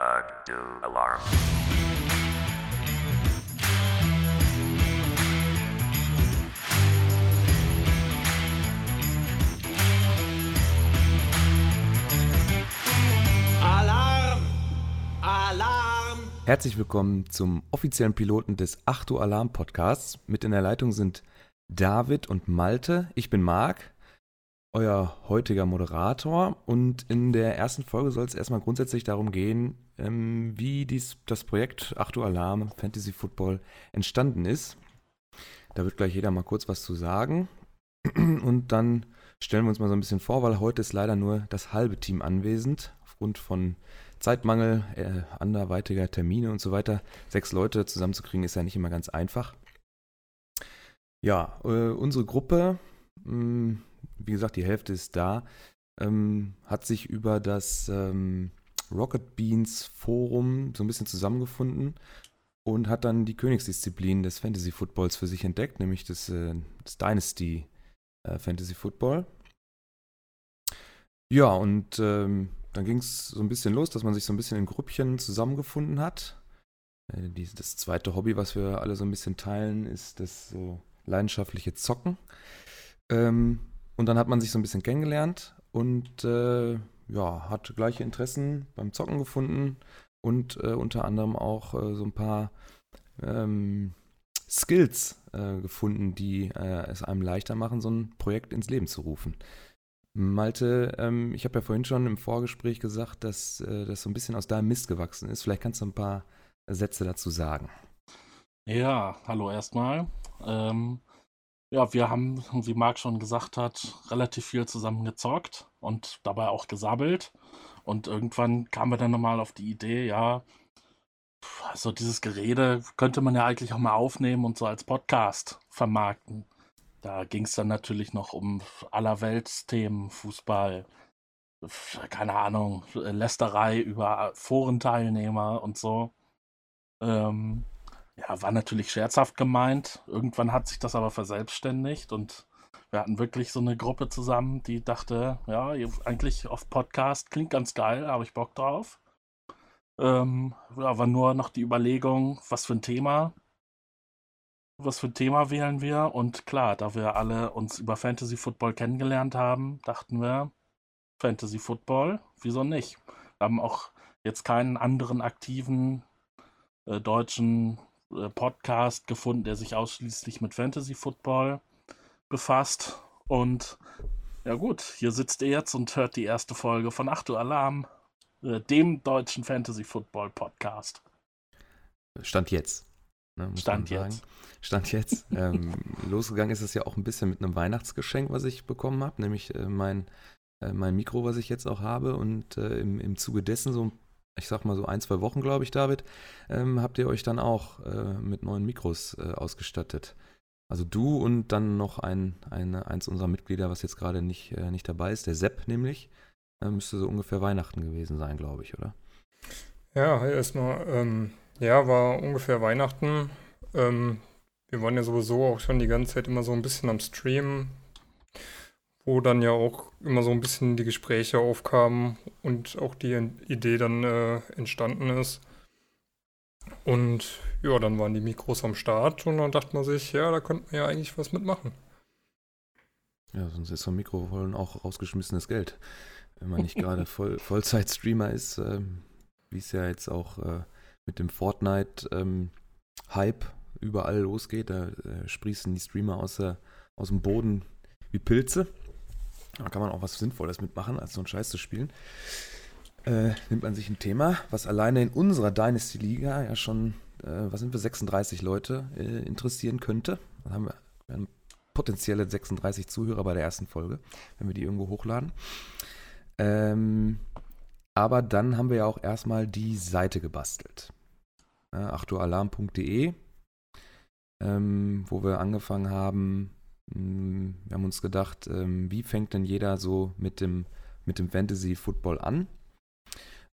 Alarm. Alarm! Alarm! Herzlich willkommen zum offiziellen Piloten des Achto Alarm Podcasts. Mit in der Leitung sind David und Malte. Ich bin Marc, euer heutiger Moderator. Und in der ersten Folge soll es erstmal grundsätzlich darum gehen, ähm, wie dies, das Projekt Achto Alarm Fantasy Football entstanden ist. Da wird gleich jeder mal kurz was zu sagen. Und dann stellen wir uns mal so ein bisschen vor, weil heute ist leider nur das halbe Team anwesend, aufgrund von Zeitmangel, äh, anderweitiger Termine und so weiter. Sechs Leute zusammenzukriegen ist ja nicht immer ganz einfach. Ja, äh, unsere Gruppe, mh, wie gesagt, die Hälfte ist da, ähm, hat sich über das ähm, Rocket Beans Forum so ein bisschen zusammengefunden und hat dann die Königsdisziplin des Fantasy Footballs für sich entdeckt, nämlich das, äh, das Dynasty äh, Fantasy Football. Ja, und ähm, dann ging es so ein bisschen los, dass man sich so ein bisschen in Grüppchen zusammengefunden hat. Äh, die, das zweite Hobby, was wir alle so ein bisschen teilen, ist das so leidenschaftliche Zocken. Ähm, und dann hat man sich so ein bisschen kennengelernt und äh, ja, hat gleiche Interessen beim Zocken gefunden und äh, unter anderem auch äh, so ein paar ähm, Skills äh, gefunden, die äh, es einem leichter machen, so ein Projekt ins Leben zu rufen. Malte, ähm, ich habe ja vorhin schon im Vorgespräch gesagt, dass äh, das so ein bisschen aus deinem Mist gewachsen ist. Vielleicht kannst du ein paar Sätze dazu sagen. Ja, hallo erstmal. Ähm, ja, wir haben, wie Marc schon gesagt hat, relativ viel zusammen gezockt und dabei auch gesabbelt. Und irgendwann kamen wir dann nochmal auf die Idee, ja, so dieses Gerede könnte man ja eigentlich auch mal aufnehmen und so als Podcast vermarkten. Da ging es dann natürlich noch um allerweltsthemen, Fußball, keine Ahnung, Lästerei über Forenteilnehmer und so. Ähm, ja, war natürlich scherzhaft gemeint. Irgendwann hat sich das aber verselbstständigt und wir hatten wirklich so eine Gruppe zusammen, die dachte, ja, eigentlich auf Podcast klingt ganz geil, habe ich Bock drauf. Ähm, war nur noch die Überlegung, was für ein Thema. Was für ein Thema wählen wir? Und klar, da wir alle uns über Fantasy Football kennengelernt haben, dachten wir, Fantasy Football, wieso nicht? Wir haben auch jetzt keinen anderen aktiven äh, deutschen Podcast gefunden, der sich ausschließlich mit Fantasy Football befasst. Und ja gut, hier sitzt ihr jetzt und hört die erste Folge von Achtung Alarm, äh, dem deutschen Fantasy Football Podcast. Stand jetzt. Ne, Stand jetzt. Stand jetzt. ähm, losgegangen ist es ja auch ein bisschen mit einem Weihnachtsgeschenk, was ich bekommen habe, nämlich äh, mein, äh, mein Mikro, was ich jetzt auch habe. Und äh, im, im Zuge dessen, so, ich sag mal so ein, zwei Wochen, glaube ich, David, ähm, habt ihr euch dann auch äh, mit neuen Mikros äh, ausgestattet. Also du und dann noch ein, eine, eins unserer Mitglieder, was jetzt gerade nicht, äh, nicht dabei ist, der Sepp nämlich. Äh, müsste so ungefähr Weihnachten gewesen sein, glaube ich, oder? Ja, erstmal. Ähm, ja, war ungefähr Weihnachten. Ähm, wir waren ja sowieso auch schon die ganze Zeit immer so ein bisschen am Stream, wo dann ja auch immer so ein bisschen die Gespräche aufkamen und auch die Idee dann äh, entstanden ist. Und ja, dann waren die Mikros am Start und dann dachte man sich, ja, da könnte man ja eigentlich was mitmachen. Ja, sonst ist so ein Mikrofon auch rausgeschmissenes Geld. Wenn man nicht gerade Voll Vollzeit-Streamer ist, ähm, wie es ja jetzt auch äh, mit dem Fortnite-Hype überall losgeht. Da äh, sprießen die Streamer aus, der, aus dem Boden wie Pilze. Da kann man auch was Sinnvolles mitmachen, als so einen Scheiß zu spielen. Äh, nimmt man sich ein Thema, was alleine in unserer Dynasty-Liga ja schon, äh, was sind wir, 36 Leute äh, interessieren könnte. Dann haben wir, haben potenzielle 36 Zuhörer bei der ersten Folge, wenn wir die irgendwo hochladen. Ähm, aber dann haben wir ja auch erstmal die Seite gebastelt. Ja, achtoalarm.de, ähm, wo wir angefangen haben. Mh, Wir haben uns gedacht, ähm, wie fängt denn jeder so mit dem, mit dem Fantasy Football an?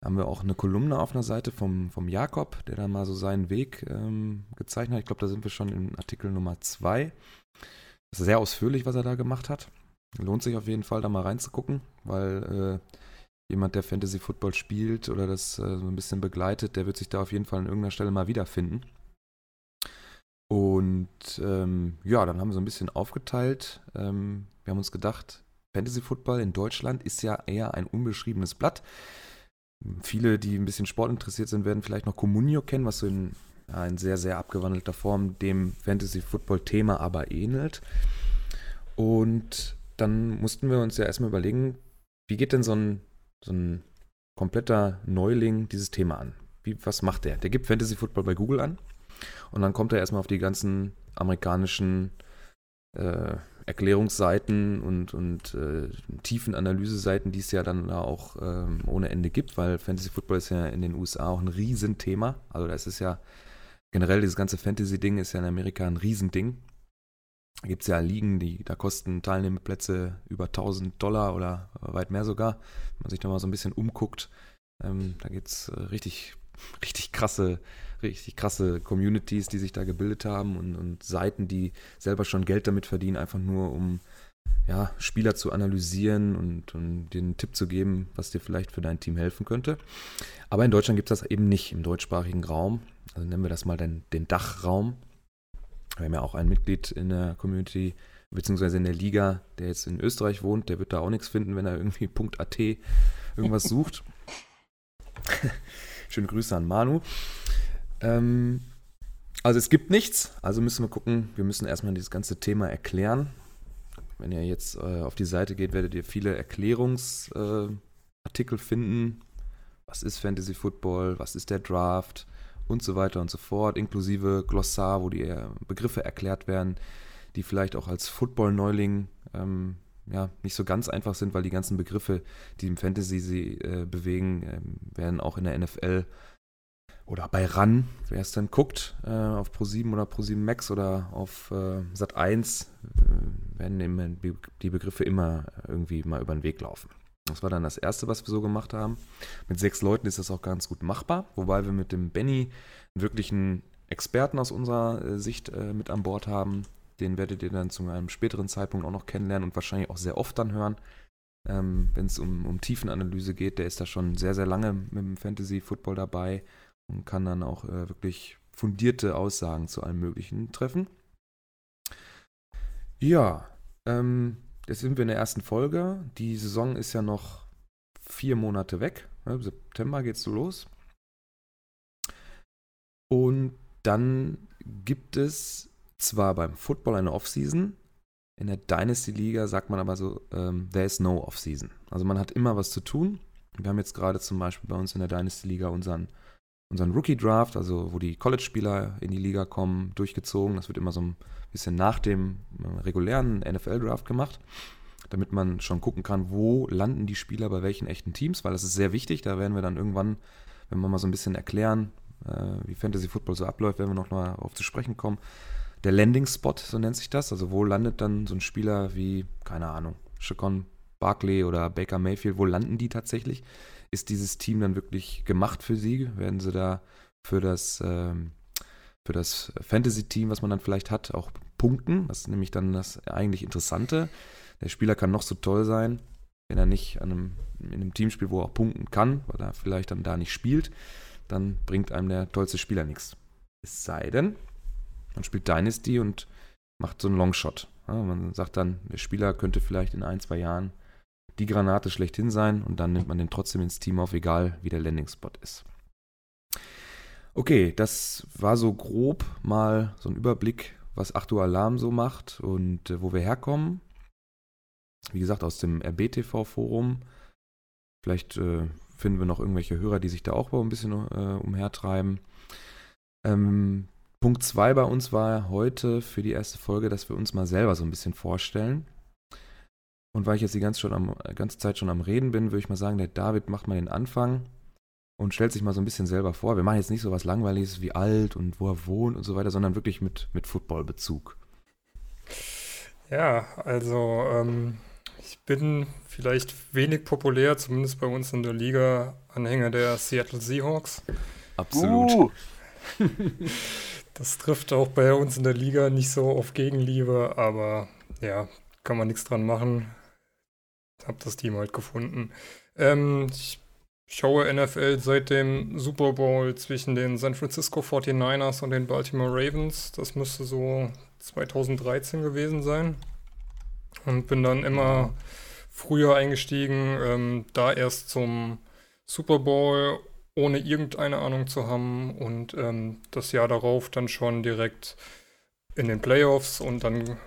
Da haben wir auch eine Kolumne auf einer Seite vom, vom Jakob, der da mal so seinen Weg ähm, gezeichnet hat. Ich glaube, da sind wir schon in Artikel Nummer 2. Das ist sehr ausführlich, was er da gemacht hat. Lohnt sich auf jeden Fall, da mal reinzugucken, weil äh, jemand, der Fantasy Football spielt oder das äh, so ein bisschen begleitet, der wird sich da auf jeden Fall an irgendeiner Stelle mal wiederfinden. Und ähm, ja, dann haben wir so ein bisschen aufgeteilt. Ähm, wir haben uns gedacht, Fantasy Football in Deutschland ist ja eher ein unbeschriebenes Blatt. Viele, die ein bisschen Sport interessiert sind, werden vielleicht noch Comunio kennen, was so in, in sehr, sehr abgewandelter Form dem Fantasy Football Thema aber ähnelt. Und dann mussten wir uns ja erstmal überlegen, wie geht denn so ein, so ein kompletter Neuling dieses Thema an? Wie, was macht der? Der gibt Fantasy Football bei Google an und dann kommt er erstmal auf die ganzen amerikanischen äh, Erklärungsseiten und, und äh, tiefen Analyseseiten, die es ja dann auch ähm, ohne Ende gibt, weil Fantasy Football ist ja in den USA auch ein Riesenthema. Also da ist ja generell dieses ganze Fantasy-Ding ist ja in Amerika ein Riesending. Da gibt es ja Ligen, die da kosten Teilnehmerplätze über 1000 Dollar oder weit mehr sogar. Wenn man sich da mal so ein bisschen umguckt, ähm, da gibt es äh, richtig, richtig krasse, richtig krasse Communities, die sich da gebildet haben und, und Seiten, die selber schon Geld damit verdienen, einfach nur um ja, Spieler zu analysieren und, und dir einen Tipp zu geben, was dir vielleicht für dein Team helfen könnte. Aber in Deutschland gibt es das eben nicht, im deutschsprachigen Raum. Also nennen wir das mal den, den Dachraum. Wir haben ja auch ein Mitglied in der Community, beziehungsweise in der Liga, der jetzt in Österreich wohnt, der wird da auch nichts finden, wenn er irgendwie .at irgendwas sucht. Schöne Grüße an Manu. Ähm, also es gibt nichts, also müssen wir gucken, wir müssen erstmal dieses ganze Thema erklären. Wenn ihr jetzt äh, auf die Seite geht, werdet ihr viele Erklärungsartikel äh, finden. Was ist Fantasy Football? Was ist der Draft? und so weiter und so fort, inklusive Glossar, wo die äh, Begriffe erklärt werden, die vielleicht auch als Football-Neuling ähm, ja, nicht so ganz einfach sind, weil die ganzen Begriffe, die im Fantasy sie äh, bewegen, äh, werden auch in der NFL oder bei RAN, wer es dann guckt, äh, auf Pro7 oder Pro7 Max oder auf äh, Sat 1, äh, werden die Begriffe immer irgendwie mal über den Weg laufen. Das war dann das Erste, was wir so gemacht haben. Mit sechs Leuten ist das auch ganz gut machbar, wobei wir mit dem Benny einen wirklichen Experten aus unserer äh, Sicht äh, mit an Bord haben. Den werdet ihr dann zu einem späteren Zeitpunkt auch noch kennenlernen und wahrscheinlich auch sehr oft dann hören, ähm, wenn es um, um Tiefenanalyse geht. Der ist da schon sehr, sehr lange mit dem Fantasy Football dabei und kann dann auch äh, wirklich fundierte Aussagen zu allem Möglichen treffen. Ja, ähm, Jetzt sind wir in der ersten Folge. Die Saison ist ja noch vier Monate weg. Im September geht es so los. Und dann gibt es zwar beim Football eine Offseason, in der Dynasty-Liga sagt man aber so, ähm, there is no Offseason. Also man hat immer was zu tun. Wir haben jetzt gerade zum Beispiel bei uns in der Dynasty-Liga unseren, unseren Rookie-Draft, also wo die College-Spieler in die Liga kommen, durchgezogen. Das wird immer so ein bisschen nach dem äh, regulären NFL-Draft gemacht, damit man schon gucken kann, wo landen die Spieler bei welchen echten Teams, weil das ist sehr wichtig. Da werden wir dann irgendwann, wenn wir mal so ein bisschen erklären, äh, wie Fantasy Football so abläuft, werden wir noch mal auf zu sprechen kommen. Der Landing-Spot, so nennt sich das. Also wo landet dann so ein Spieler wie, keine Ahnung, Chacon Barkley oder Baker Mayfield, wo landen die tatsächlich? Ist dieses Team dann wirklich gemacht für sie? Werden sie da für das ähm, das Fantasy-Team, was man dann vielleicht hat, auch punkten. Das ist nämlich dann das eigentlich Interessante. Der Spieler kann noch so toll sein, wenn er nicht an einem, in einem Team spielt, wo er auch punkten kann, weil er vielleicht dann da nicht spielt, dann bringt einem der tollste Spieler nichts. Es sei denn, man spielt Dynasty und macht so einen Longshot. Ja, man sagt dann, der Spieler könnte vielleicht in ein, zwei Jahren die Granate schlechthin sein und dann nimmt man den trotzdem ins Team auf, egal wie der Landing-Spot ist. Okay, das war so grob mal so ein Überblick, was Achtung Alarm so macht und äh, wo wir herkommen. Wie gesagt, aus dem RBTV-Forum. Vielleicht äh, finden wir noch irgendwelche Hörer, die sich da auch ein bisschen äh, umhertreiben. Ähm, Punkt 2 bei uns war heute für die erste Folge, dass wir uns mal selber so ein bisschen vorstellen. Und weil ich jetzt die ganze, schon am, ganze Zeit schon am Reden bin, würde ich mal sagen, der David macht mal den Anfang und stellt sich mal so ein bisschen selber vor. Wir machen jetzt nicht so was Langweiliges wie alt und wo er wohnt und so weiter, sondern wirklich mit, mit Football-Bezug. Ja, also ähm, ich bin vielleicht wenig populär, zumindest bei uns in der Liga, Anhänger der Seattle Seahawks. Absolut. Uh. das trifft auch bei uns in der Liga nicht so auf Gegenliebe, aber ja, kann man nichts dran machen. Hab das Team halt gefunden. Ähm, ich schaue NFL seit dem Super Bowl zwischen den San Francisco 49ers und den Baltimore Ravens. Das müsste so 2013 gewesen sein. Und bin dann immer früher eingestiegen, ähm, da erst zum Super Bowl, ohne irgendeine Ahnung zu haben. Und ähm, das Jahr darauf dann schon direkt in den Playoffs. Und dann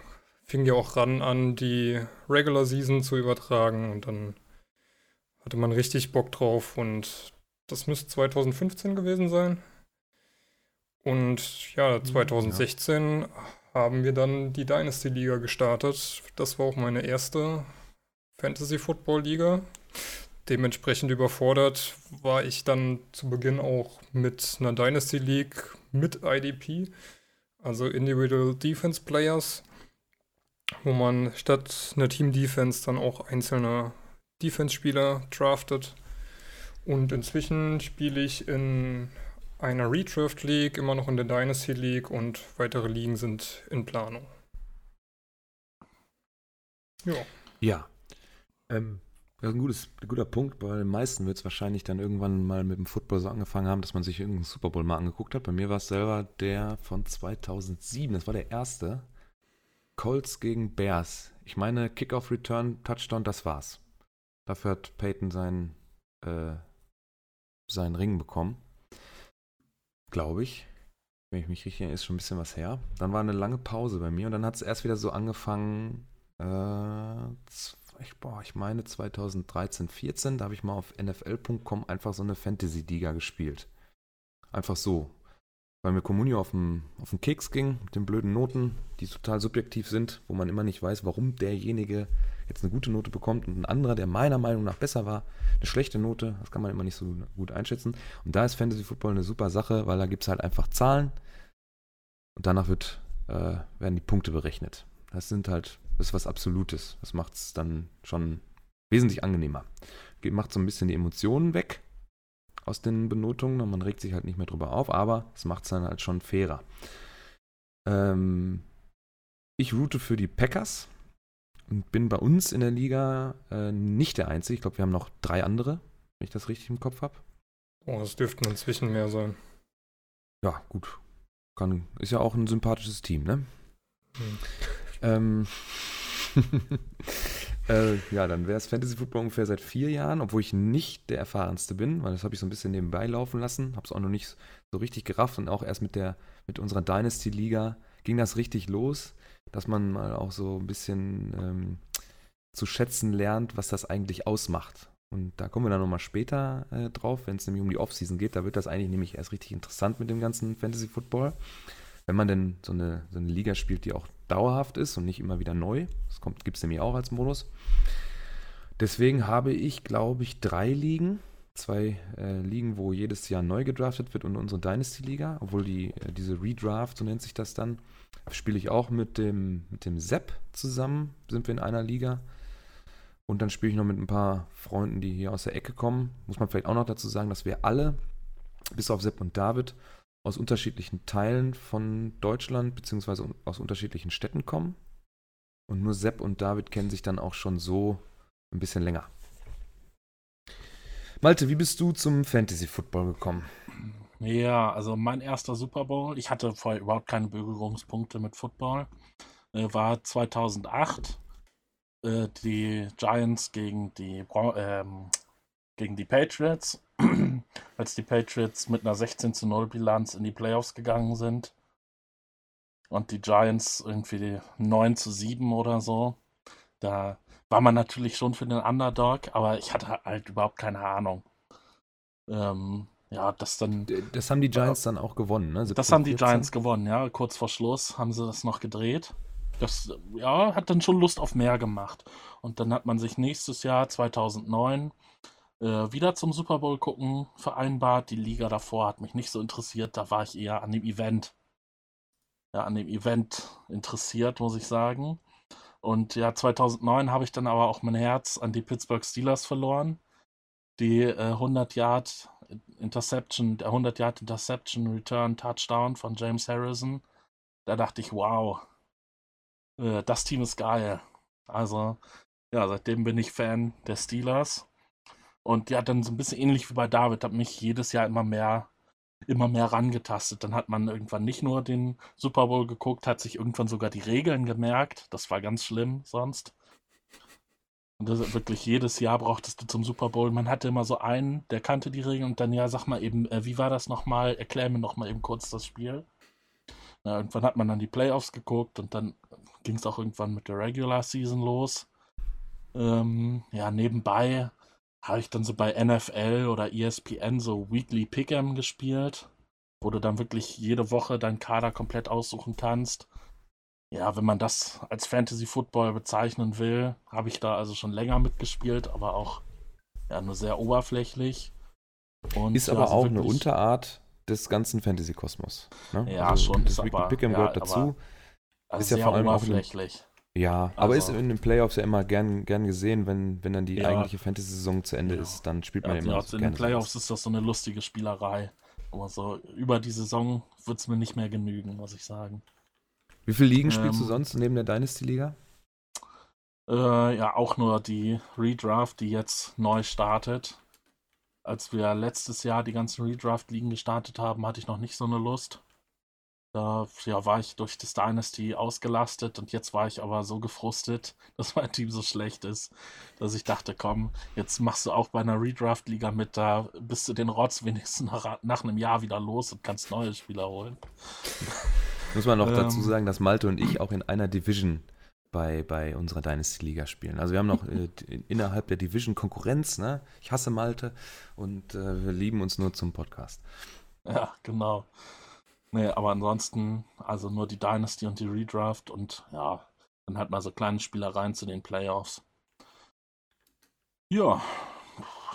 fing ja auch ran an, die Regular Season zu übertragen. Und dann hatte man richtig Bock drauf und das müsste 2015 gewesen sein. Und ja, 2016 ja. haben wir dann die Dynasty Liga gestartet. Das war auch meine erste Fantasy Football Liga. Dementsprechend überfordert war ich dann zu Beginn auch mit einer Dynasty League mit IDP, also Individual Defense Players, wo man statt einer Team Defense dann auch einzelne Defense-Spieler draftet. Und inzwischen spiele ich in einer Redraft League, immer noch in der Dynasty League und weitere Ligen sind in Planung. Ja. Ja. Ähm, das ist ein, gutes, ein guter Punkt. Bei den meisten wird es wahrscheinlich dann irgendwann mal mit dem Football so angefangen haben, dass man sich irgendeinen Super Bowl mal angeguckt hat. Bei mir war es selber der von 2007. Das war der erste. Colts gegen Bears. Ich meine, Kickoff Return Touchdown, das war's. Dafür hat Peyton seinen, äh, seinen Ring bekommen. Glaube ich. Wenn ich mich richtig erinnere, ist schon ein bisschen was her. Dann war eine lange Pause bei mir und dann hat es erst wieder so angefangen, äh, ich, boah, ich meine 2013, 14, da habe ich mal auf nfl.com einfach so eine Fantasy-Liga gespielt. Einfach so weil mir Communio auf den, auf den Keks ging, mit den blöden Noten, die total subjektiv sind, wo man immer nicht weiß, warum derjenige jetzt eine gute Note bekommt und ein anderer, der meiner Meinung nach besser war, eine schlechte Note. Das kann man immer nicht so gut einschätzen. Und da ist Fantasy Football eine super Sache, weil da gibt es halt einfach Zahlen und danach wird, äh, werden die Punkte berechnet. Das sind halt, das ist was Absolutes. Das macht es dann schon wesentlich angenehmer. Macht so ein bisschen die Emotionen weg aus den Benotungen und man regt sich halt nicht mehr drüber auf, aber es macht es dann halt schon fairer. Ähm, ich route für die Packers und bin bei uns in der Liga äh, nicht der Einzige. Ich glaube, wir haben noch drei andere, wenn ich das richtig im Kopf habe. Oh, es dürften inzwischen mehr sein. Ja, gut. Kann, ist ja auch ein sympathisches Team, ne? Hm. Ähm, Äh, ja, dann wäre es Fantasy Football ungefähr seit vier Jahren, obwohl ich nicht der erfahrenste bin, weil das habe ich so ein bisschen nebenbei laufen lassen, habe es auch noch nicht so richtig gerafft und auch erst mit der mit unserer Dynasty Liga ging das richtig los, dass man mal auch so ein bisschen ähm, zu schätzen lernt, was das eigentlich ausmacht. Und da kommen wir dann nochmal später äh, drauf, wenn es nämlich um die Offseason geht. Da wird das eigentlich nämlich erst richtig interessant mit dem ganzen Fantasy Football. Wenn man denn so eine, so eine Liga spielt, die auch dauerhaft ist und nicht immer wieder neu. Das gibt es nämlich auch als Modus. Deswegen habe ich, glaube ich, drei Ligen. Zwei äh, Ligen, wo jedes Jahr neu gedraftet wird und unsere Dynasty-Liga, obwohl die, äh, diese Redraft, so nennt sich das dann, spiele ich auch mit dem, mit dem Sepp zusammen, sind wir in einer Liga. Und dann spiele ich noch mit ein paar Freunden, die hier aus der Ecke kommen. Muss man vielleicht auch noch dazu sagen, dass wir alle, bis auf Sepp und David, aus unterschiedlichen Teilen von Deutschland beziehungsweise aus unterschiedlichen Städten kommen. Und nur Sepp und David kennen sich dann auch schon so ein bisschen länger. Malte, wie bist du zum Fantasy Football gekommen? Ja, also mein erster Super Bowl, ich hatte vorher überhaupt keine Berührungspunkte mit Football, äh, war 2008 äh, die Giants gegen die, ähm, gegen die Patriots als die Patriots mit einer 16 zu 0 Bilanz in die Playoffs gegangen sind. Und die Giants irgendwie 9 zu 7 oder so. Da war man natürlich schon für den Underdog, aber ich hatte halt überhaupt keine Ahnung. Ähm, ja, das dann. Das haben die Giants dann auch gewonnen, ne? 17, das haben die 14. Giants gewonnen, ja. Kurz vor Schluss haben sie das noch gedreht. Das, ja, hat dann schon Lust auf mehr gemacht. Und dann hat man sich nächstes Jahr, 2009, äh, wieder zum Super Bowl gucken vereinbart. Die Liga davor hat mich nicht so interessiert. Da war ich eher an dem Event. Ja, an dem Event interessiert, muss ich sagen. Und ja, 2009 habe ich dann aber auch mein Herz an die Pittsburgh Steelers verloren. Die äh, 100 Yard Interception, der 100 Yard Interception Return Touchdown von James Harrison. Da dachte ich, wow, äh, das Team ist geil. Also, ja, seitdem bin ich Fan der Steelers. Und ja, dann so ein bisschen ähnlich wie bei David, hat mich jedes Jahr immer mehr, immer mehr rangetastet. Dann hat man irgendwann nicht nur den Super Bowl geguckt, hat sich irgendwann sogar die Regeln gemerkt. Das war ganz schlimm sonst. Und das wirklich jedes Jahr brauchtest du zum Super Bowl. Man hatte immer so einen, der kannte die Regeln und dann, ja, sag mal eben, äh, wie war das nochmal? Erklär mir nochmal eben kurz das Spiel. Na, irgendwann hat man dann die Playoffs geguckt und dann ging es auch irgendwann mit der Regular Season los. Ähm, ja, nebenbei habe ich dann so bei NFL oder ESPN so Weekly Pick'em gespielt, wo du dann wirklich jede Woche deinen Kader komplett aussuchen kannst. Ja, wenn man das als Fantasy Football bezeichnen will, habe ich da also schon länger mitgespielt, aber auch ja, nur sehr oberflächlich. Und, ist aber ja, auch eine Unterart des ganzen Fantasy-Kosmos. Ne? Ja, also schon. Das Weekly Pick'em gehört ja, dazu. Also ist ja vor allem oberflächlich. Ja, aber ist also in den Playoffs ja immer gern, gern gesehen, wenn, wenn dann die ja. eigentliche Fantasy-Saison zu Ende ja. ist, dann spielt man ja, immer ja, so In den Playoffs ist das so eine lustige Spielerei. Aber so über die Saison wird es mir nicht mehr genügen, muss ich sagen. Wie viele Ligen ähm, spielst du ähm. sonst neben der Dynasty-Liga? Äh, ja, auch nur die Redraft, die jetzt neu startet. Als wir letztes Jahr die ganzen Redraft-Ligen gestartet haben, hatte ich noch nicht so eine Lust. Da ja, war ich durch das Dynasty ausgelastet und jetzt war ich aber so gefrustet, dass mein Team so schlecht ist, dass ich dachte, komm, jetzt machst du auch bei einer Redraft-Liga mit, da bist du den Rotz wenigstens nach, nach einem Jahr wieder los und kannst neue Spieler holen. Muss man noch ähm, dazu sagen, dass Malte und ich auch in einer Division bei, bei unserer Dynasty-Liga spielen. Also wir haben noch äh, innerhalb der Division Konkurrenz, ne? Ich hasse Malte und äh, wir lieben uns nur zum Podcast. Ja, genau. Nee, aber ansonsten, also nur die Dynasty und die Redraft und ja, dann halt mal so kleine Spielereien zu den Playoffs. Ja,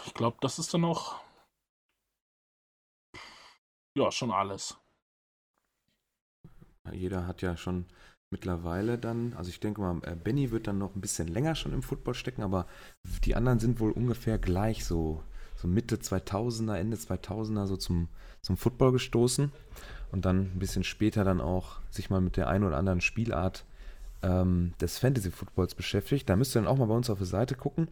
ich glaube, das ist dann auch ja schon alles. Jeder hat ja schon mittlerweile dann, also ich denke mal, äh, Benny wird dann noch ein bisschen länger schon im Football stecken, aber die anderen sind wohl ungefähr gleich so, so Mitte 2000er, Ende 2000er so zum, zum Football gestoßen und dann ein bisschen später dann auch sich mal mit der einen oder anderen Spielart ähm, des Fantasy Footballs beschäftigt. Da müsst ihr dann auch mal bei uns auf der Seite gucken.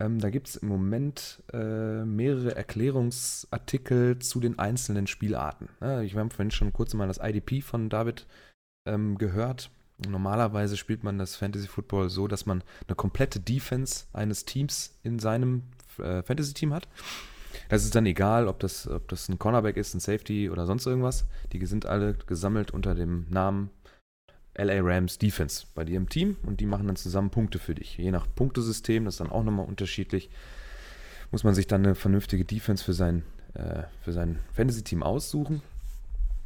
Ähm, da gibt es im Moment äh, mehrere Erklärungsartikel zu den einzelnen Spielarten. Ja, ich habe vorhin schon kurz mal das IDP von David ähm, gehört. Normalerweise spielt man das Fantasy Football so, dass man eine komplette Defense eines Teams in seinem äh, Fantasy Team hat. Das ist dann egal, ob das, ob das ein Cornerback ist, ein Safety oder sonst irgendwas. Die sind alle gesammelt unter dem Namen LA Rams Defense bei dir im Team und die machen dann zusammen Punkte für dich. Je nach Punktesystem, das ist dann auch nochmal unterschiedlich, muss man sich dann eine vernünftige Defense für sein, äh, sein Fantasy-Team aussuchen.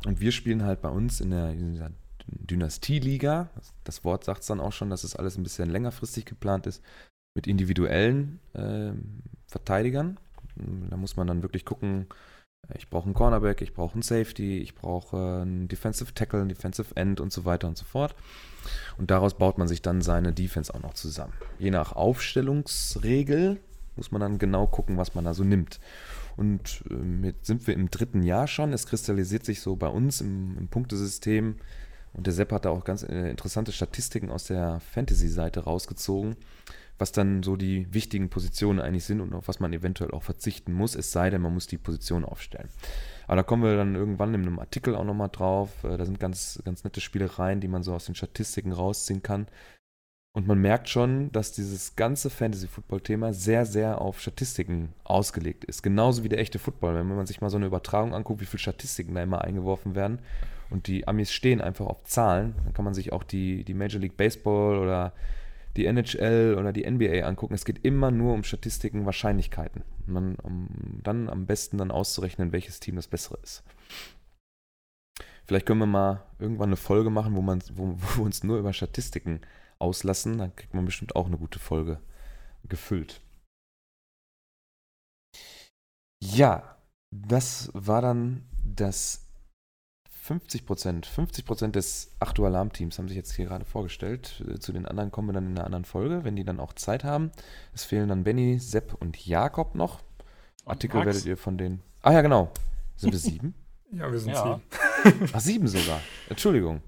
Und wir spielen halt bei uns in der, in der Dynastie-Liga. Das Wort sagt es dann auch schon, dass es alles ein bisschen längerfristig geplant ist, mit individuellen äh, Verteidigern. Da muss man dann wirklich gucken, ich brauche einen Cornerback, ich brauche einen Safety, ich brauche einen Defensive Tackle, einen Defensive End und so weiter und so fort. Und daraus baut man sich dann seine Defense auch noch zusammen. Je nach Aufstellungsregel muss man dann genau gucken, was man da so nimmt. Und äh, jetzt sind wir im dritten Jahr schon. Es kristallisiert sich so bei uns im, im Punktesystem. Und der Sepp hat da auch ganz äh, interessante Statistiken aus der Fantasy-Seite rausgezogen was dann so die wichtigen Positionen eigentlich sind und auf was man eventuell auch verzichten muss, es sei denn, man muss die Position aufstellen. Aber da kommen wir dann irgendwann in einem Artikel auch nochmal drauf. Äh, da sind ganz, ganz nette Spielereien, die man so aus den Statistiken rausziehen kann. Und man merkt schon, dass dieses ganze Fantasy-Football-Thema sehr, sehr auf Statistiken ausgelegt ist. Genauso wie der echte Football. Wenn man sich mal so eine Übertragung anguckt, wie viele Statistiken da immer eingeworfen werden und die Amis stehen einfach auf Zahlen, dann kann man sich auch die, die Major League Baseball oder die NHL oder die NBA angucken, es geht immer nur um Statistiken, Wahrscheinlichkeiten. Man, um dann am besten dann auszurechnen, welches Team das bessere ist. Vielleicht können wir mal irgendwann eine Folge machen, wo, man, wo, wo wir uns nur über Statistiken auslassen. Dann kriegt man bestimmt auch eine gute Folge gefüllt. Ja, das war dann das 50 Prozent, 50 Prozent des Achtu Alarm-Teams haben sich jetzt hier gerade vorgestellt. Äh, zu den anderen kommen wir dann in einer anderen Folge, wenn die dann auch Zeit haben. Es fehlen dann Benny, Sepp und Jakob noch. Artikel Max. werdet ihr von denen. Ah ja, genau. Sind wir sieben? ja, wir sind ja. sieben. Ach, sieben sogar. Entschuldigung.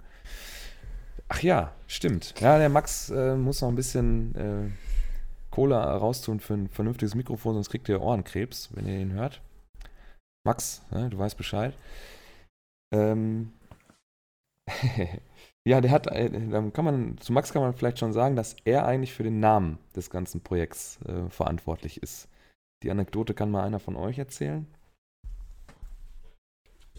Ach ja, stimmt. Ja, der Max äh, muss noch ein bisschen äh, Kohle raustun für ein vernünftiges Mikrofon, sonst kriegt ihr Ohrenkrebs, wenn ihr ihn hört. Max, ne, du weißt Bescheid. Ähm, ja, der hat, äh, dann kann man, zu Max kann man vielleicht schon sagen, dass er eigentlich für den Namen des ganzen Projekts äh, verantwortlich ist. Die Anekdote kann mal einer von euch erzählen.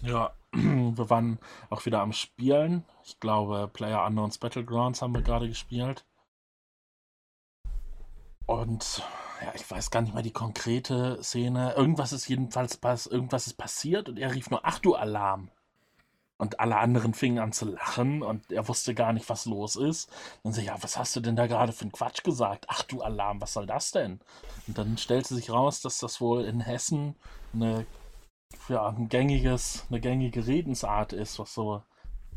Ja, wir waren auch wieder am Spielen. Ich glaube, Player Unknowns Battlegrounds haben wir gerade gespielt. Und ja, ich weiß gar nicht mehr die konkrete Szene. Irgendwas ist jedenfalls pass irgendwas ist passiert und er rief nur, ach du Alarm. Und alle anderen fingen an zu lachen und er wusste gar nicht, was los ist. Dann so, ja, was hast du denn da gerade für einen Quatsch gesagt? Ach du Alarm, was soll das denn? Und dann stellte sich raus, dass das wohl in Hessen eine, ja, ein gängiges, eine gängige Redensart ist, was so.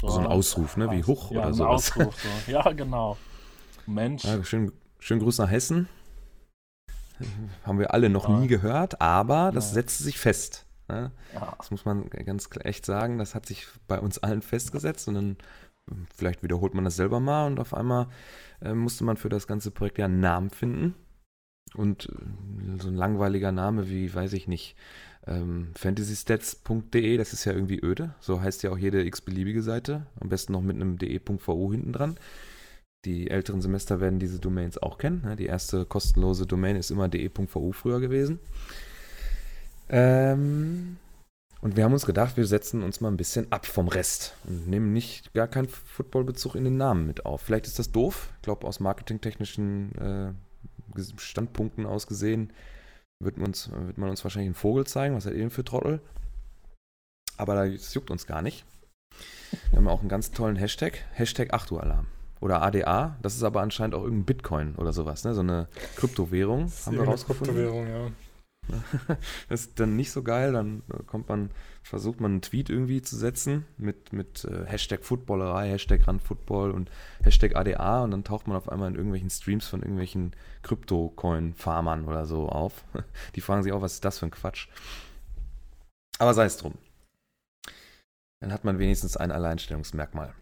So ein Ausruf, ne? Wie hoch ja, oder ein so. Ausruf, so. Ja, genau. Mensch. Ja, schön, schönen Gruß nach Hessen. Haben wir alle noch Ja. nie gehört, aber das Ja. setzte sich fest. Ne? Ja. Das muss man ganz echt sagen, das hat sich bei uns allen festgesetzt und dann äh, vielleicht wiederholt man das selber mal und auf einmal äh, musste man für das ganze Projekt ja einen Namen finden. Und äh, so ein langweiliger Name wie, weiß ich nicht, ähm, fantasystats.de, das ist ja irgendwie öde. So heißt ja auch jede x-beliebige Seite. Am besten noch mit einem de.vu hinten dran. Die älteren Semester werden diese Domains auch kennen. ne? Die erste kostenlose Domain ist immer de.vu früher gewesen. Ähm, und wir haben uns gedacht, wir setzen uns mal ein bisschen ab vom Rest und nehmen nicht gar keinen Footballbezug in den Namen mit auf. Vielleicht ist das doof. Ich glaube, aus marketingtechnischen äh, Standpunkten aus gesehen wird man, uns, wird man uns wahrscheinlich einen Vogel zeigen. Was ihr denn für Trottel? Aber das juckt uns gar nicht. Wir haben auch einen ganz tollen Hashtag. Hashtag 8 Uhr Alarm. Oder ADA. Das ist aber anscheinend auch irgendein Bitcoin oder sowas. Ne? So eine Kryptowährung. Haben wir rausgefunden. Kryptowährung, ja. Das ist dann nicht so geil, dann äh, kommt man, versucht man einen Tweet irgendwie zu setzen mit, mit äh, Hashtag Footballerei, Hashtag Randfootball und Hashtag ADA und dann taucht man auf einmal in irgendwelchen Streams von irgendwelchen Krypto-Coin-Farmern oder so auf. Die fragen sich auch, was ist das für ein Quatsch? Aber sei es drum. Dann hat man wenigstens ein Alleinstellungsmerkmal.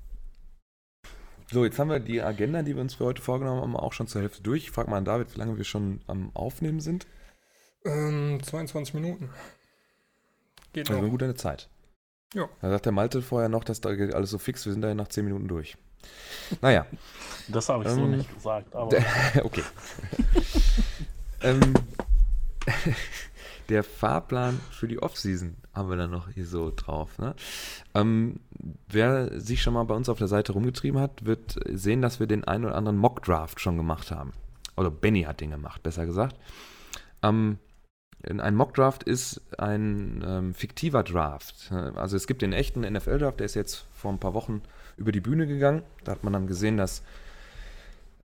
So, jetzt haben wir die Agenda, die wir uns für heute vorgenommen haben, auch schon zur Hälfte durch. Ich frage mal an David, wie lange wir schon am Aufnehmen sind. Ähm, 22 Minuten. Geht Also eine noch. gute Zeit. Ja. Da sagt der Malte vorher noch, dass da geht alles so fix, wir sind da ja nach 10 Minuten durch. Naja, Das habe ich so Ähm, nicht gesagt, aber okay. ähm, der Fahrplan für die Offseason haben wir dann noch hier so drauf. Ne? Ähm, wer sich schon mal bei uns auf der Seite rumgetrieben hat, wird sehen, dass wir den einen oder anderen Mock-Draft schon gemacht haben. Oder Benny hat den gemacht, besser gesagt. Ähm, ein Mock-Draft ist ein ähm, fiktiver Draft. Also es gibt den echten NFL-Draft, der ist jetzt vor ein paar Wochen über die Bühne gegangen. Da hat man dann gesehen, dass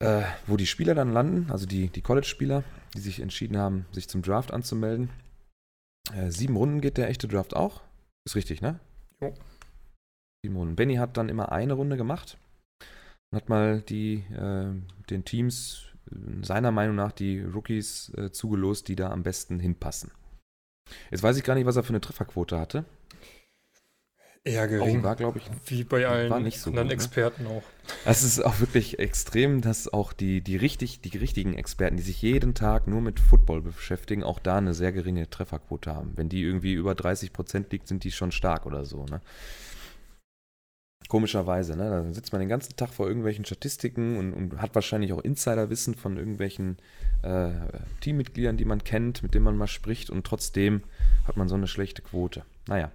äh, wo die Spieler dann landen, also die, die College-Spieler, die sich entschieden haben, sich zum Draft anzumelden. Äh, sieben Runden geht der echte Draft auch. Ist richtig, ne? Jo. Sieben Runden. Benny hat dann immer eine Runde gemacht und hat mal die, äh, den Teams seiner Meinung nach die Rookies äh, zugelost, die da am besten hinpassen. Jetzt weiß ich gar nicht, was er für eine Trefferquote hatte. Eher gering. war, glaube ich, Wie bei allen war nicht so anderen gut, ne? Experten auch. Es ist auch wirklich extrem, dass auch die, die, richtig, die richtigen Experten, die sich jeden Tag nur mit Football beschäftigen, auch da eine sehr geringe Trefferquote haben. Wenn die irgendwie über 30% liegt, sind die schon stark oder so. Ne? Komischerweise, ne? Da sitzt man den ganzen Tag vor irgendwelchen Statistiken und, und hat wahrscheinlich auch Insiderwissen von irgendwelchen äh, Teammitgliedern, die man kennt, mit denen man mal spricht und trotzdem hat man so eine schlechte Quote. Naja.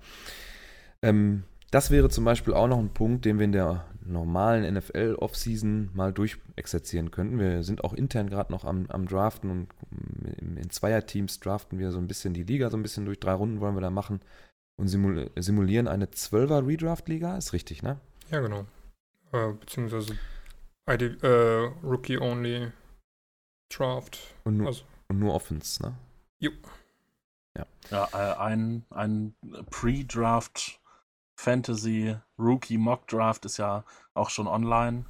Ähm, das wäre zum Beispiel auch noch ein Punkt, den wir in der normalen NFL-Offseason mal durchexerzieren könnten. Wir sind auch intern gerade noch am, am Draften und in, Zweierteams draften wir so ein bisschen die Liga, so ein bisschen durch drei Runden wollen wir da machen und simul simulieren eine 12er Redraft-Liga. Ist richtig, ne? Ja, genau. Äh, beziehungsweise ID, äh, Rookie Only Draft. Und nur, Also, und nur Offense, ne? ja, äh, ein, ein Pre-Draft Fantasy Rookie Mock Draft ist ja auch schon online.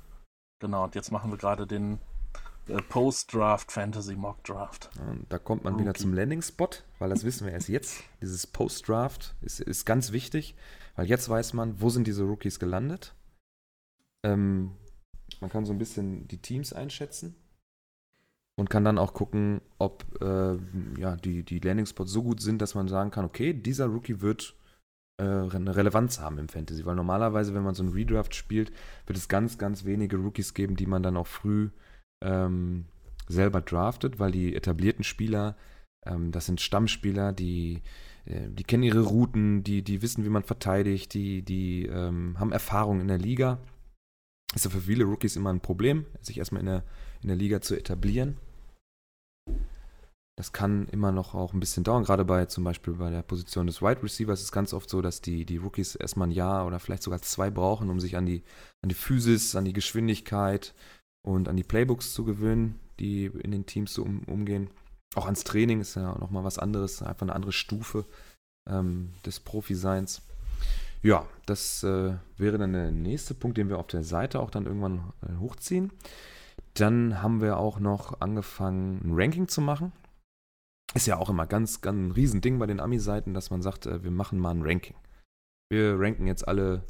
Genau, und jetzt machen wir gerade den Post-Draft Fantasy Mock Draft. Da kommt man wieder Rookie. zum Landing-Spot, weil das wissen wir erst jetzt. Dieses Post-Draft ist, ist ganz wichtig, weil jetzt weiß man, wo sind diese Rookies gelandet. Ähm, man kann so ein bisschen die Teams einschätzen. und kann dann auch gucken, ob äh, ja, die, die Landing-Spots so gut sind, dass man sagen kann, okay, dieser Rookie wird äh, eine Relevanz haben im Fantasy. Weil normalerweise, wenn man so einen Redraft spielt, wird es ganz, ganz wenige Rookies geben, die man dann auch früh ähm, selber draftet, weil die etablierten Spieler, ähm, das sind Stammspieler, die, äh, die kennen ihre Routen, die, die wissen, wie man verteidigt, die, die ähm, haben Erfahrung in der Liga. Ist ja für viele Rookies immer ein Problem, sich erstmal in der, in der Liga zu etablieren. Das kann immer noch auch ein bisschen dauern, gerade bei zum Beispiel bei der Position des Wide Receivers ist es ganz oft so, dass die, die Rookies erstmal ein Jahr oder vielleicht sogar zwei brauchen, um sich an die, an die Physis, an die Geschwindigkeit und an die Playbooks zu gewöhnen, die in den Teams so um, umgehen. Auch ans Training ist ja nochmal was anderes, einfach eine andere Stufe ähm, des Profiseins. Ja, das äh, wäre dann der nächste Punkt, den wir auf der Seite auch dann irgendwann äh, hochziehen. Dann haben wir auch noch angefangen, ein Ranking zu machen. Ist ja auch immer ganz, ganz ein Riesending bei den Ami-Seiten, dass man sagt, äh, wir machen mal ein Ranking. Wir ranken jetzt alle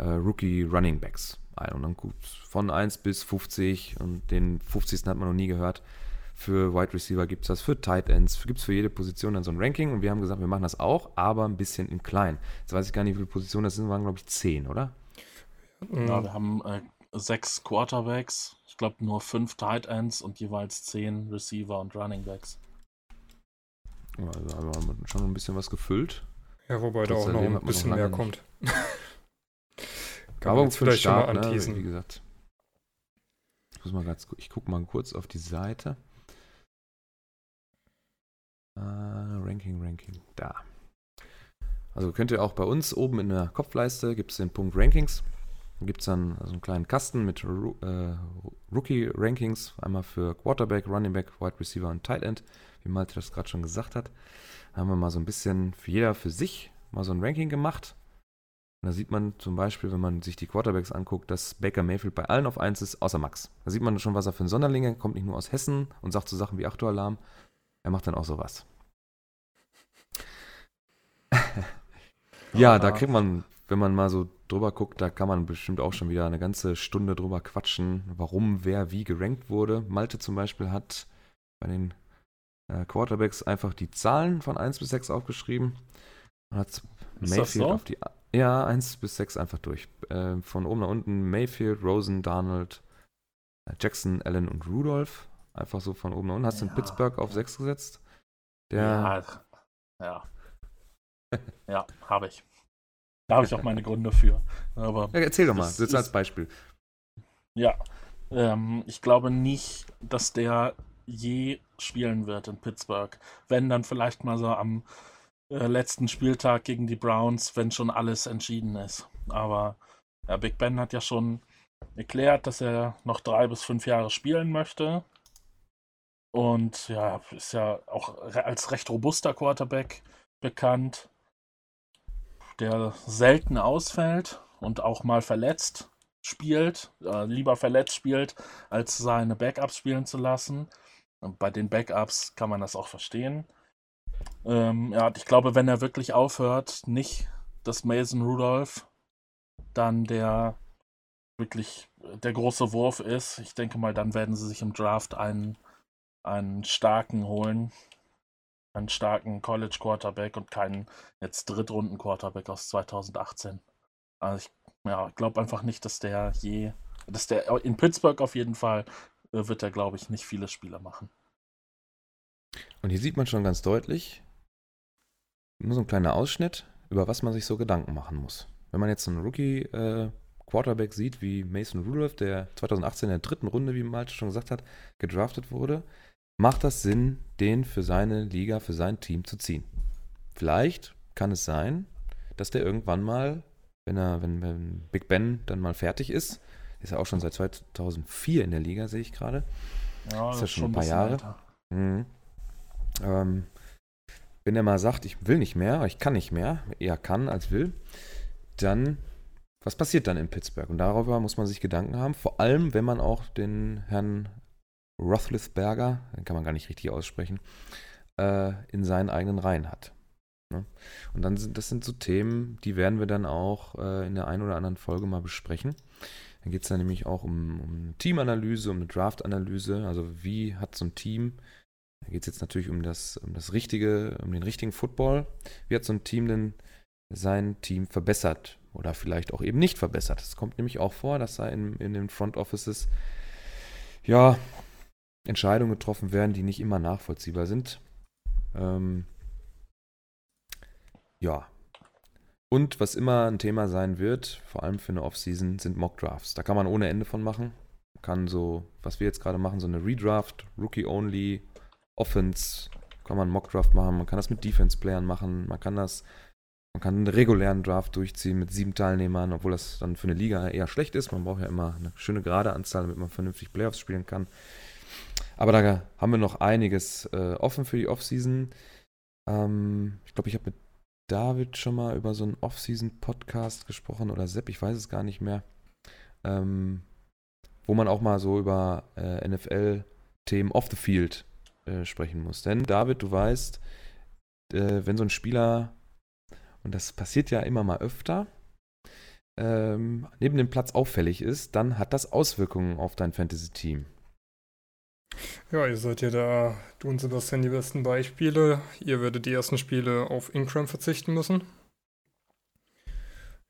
äh, Rookie Running Backs ein und dann gut von 1 bis 50 und den 50. hat man noch nie gehört. Für Wide Receiver gibt es das, für Tight Ends, gibt es für jede Position dann so ein Ranking und wir haben gesagt, wir machen das auch, aber ein bisschen in klein. Jetzt weiß ich gar nicht, wie viele Positionen das sind, waren glaube ich 10, oder? Ja, wir haben äh, sechs Quarterbacks, ich glaube nur fünf Tight Ends und jeweils zehn Receiver und Running Backs. Also haben wir schon ein bisschen was gefüllt. Ja, wobei da auch noch ein bisschen noch mehr kommt. Kann Start, schon mal anteasen. Ne, wie gesagt. Ich, muss mal ganz, ich gucke mal kurz auf die Seite. Uh, Ranking, Ranking. Da. Also könnt ihr auch bei uns oben in der Kopfleiste gibt es den Punkt Rankings. Da gibt es dann so einen kleinen Kasten mit äh, Rookie-Rankings. Einmal für Quarterback, Running Back, Wide Receiver und Tight End, wie Malte das gerade schon gesagt hat. Da haben wir mal so ein bisschen für jeder für sich mal so ein Ranking gemacht. Und da sieht man zum Beispiel, wenn man sich die Quarterbacks anguckt, dass Baker Mayfield bei allen auf 1 ist, außer Max. Da sieht man schon, was er für ein Sonderling ist. kommt nicht nur aus Hessen und sagt so Sachen wie Achtung-Alarm. Er macht dann auch sowas. ja, da kriegt man, wenn man mal so drüber guckt, da kann man bestimmt auch schon wieder eine ganze Stunde drüber quatschen, warum wer wie gerankt wurde. Malte zum Beispiel hat bei den äh, Quarterbacks einfach die Zahlen von 1 bis 6 aufgeschrieben und hat Mayfield so? auf die ja, 1 bis 6 einfach durch. Äh, von oben nach unten Mayfield, Rosen, Donald, äh, Jackson, Allen und Rudolph. Einfach so von oben nach unten. Hast du ja. Pittsburgh auf 6 gesetzt? Der ja, ja. ja, habe ich. Da habe ich auch meine Gründe für. Aber ja, erzähl doch mal, jetzt als Beispiel. Ja, ähm, ich glaube nicht, dass der je spielen wird in Pittsburgh. Wenn dann vielleicht mal so am äh, letzten Spieltag gegen die Browns, wenn schon alles entschieden ist. Aber ja, Big Ben hat ja schon erklärt, dass er noch drei bis fünf Jahre spielen möchte. Und ja, ist ja auch als recht robuster Quarterback bekannt, der selten ausfällt und auch mal verletzt spielt, äh, lieber verletzt spielt, als seine Backups spielen zu lassen. Und bei den Backups kann man das auch verstehen. Ähm, ja, ich glaube, wenn er wirklich aufhört, nicht dass Mason Rudolph dann der wirklich der große Wurf ist. Ich denke mal, dann werden sie sich im Draft einen, einen starken holen. Einen starken College Quarterback und keinen jetzt Drittrunden Quarterback aus 2018. Also ich ja, glaube einfach nicht, dass der je, dass der in Pittsburgh auf jeden Fall äh, wird er, glaube ich, nicht viele Spieler machen. Und hier sieht man schon ganz deutlich, nur so ein kleiner Ausschnitt, über was man sich so Gedanken machen muss. Wenn man jetzt einen Rookie äh, Quarterback sieht wie Mason Rudolph, der 2018 in der dritten Runde, wie Malte schon gesagt hat, gedraftet wurde, macht das Sinn, den für seine Liga, für sein Team zu ziehen. Vielleicht kann es sein, dass der irgendwann mal, wenn er, wenn, wenn Big Ben dann mal fertig ist, ist er auch schon seit 2004 in der Liga, sehe ich gerade. Ja, ist ja schon ein paar Jahre. Mhm. Ähm, wenn er mal sagt, ich will nicht mehr, ich kann nicht mehr, eher kann als will, dann, was passiert dann in Pittsburgh? Und darüber muss man sich Gedanken haben, vor allem, wenn man auch den Herrn Roethlisberger, den kann man gar nicht richtig aussprechen, äh, in seinen eigenen Reihen hat. Ne? Und dann sind das sind so Themen, die werden wir dann auch äh, in der einen oder anderen Folge mal besprechen. Dann geht es dann nämlich auch um, um Teamanalyse, um eine Draftanalyse. Also wie hat so ein Team, da geht es jetzt natürlich um das, um das richtige, um den richtigen Football. Wie hat so ein Team denn sein Team verbessert oder vielleicht auch eben nicht verbessert? Es kommt nämlich auch vor, dass da in, in den Front Offices ja Entscheidungen getroffen werden, die nicht immer nachvollziehbar sind. Ähm, ja. Und was immer ein Thema sein wird, vor allem für eine Offseason, sind Mock Drafts. Da kann man ohne Ende von machen. Kann so, was wir jetzt gerade machen, so eine Redraft, Rookie Only, Offense, kann man einen Mock Draft machen. Man kann das mit Defense-Playern machen. Man kann das, man kann einen regulären Draft durchziehen mit sieben Teilnehmern, obwohl das dann für eine Liga eher schlecht ist. Man braucht ja immer eine schöne gerade Anzahl, damit man vernünftig Playoffs spielen kann. Aber da haben wir noch einiges äh, offen für die Offseason. Ähm, ich glaube, ich habe mit David schon mal über so einen Off-Season-Podcast gesprochen oder Sepp, ich weiß es gar nicht mehr. Ähm, wo man auch mal so über äh, NFL-Themen off the field äh, sprechen muss. Denn David, du weißt, äh, wenn so ein Spieler, und das passiert ja immer mal öfter, ähm, neben dem Platz auffällig ist, dann hat das Auswirkungen auf dein Fantasy-Team. Ja, ihr seid ja da, du und Sebastian, die besten Beispiele. Ihr werdet die ersten Spiele auf Ingram verzichten müssen.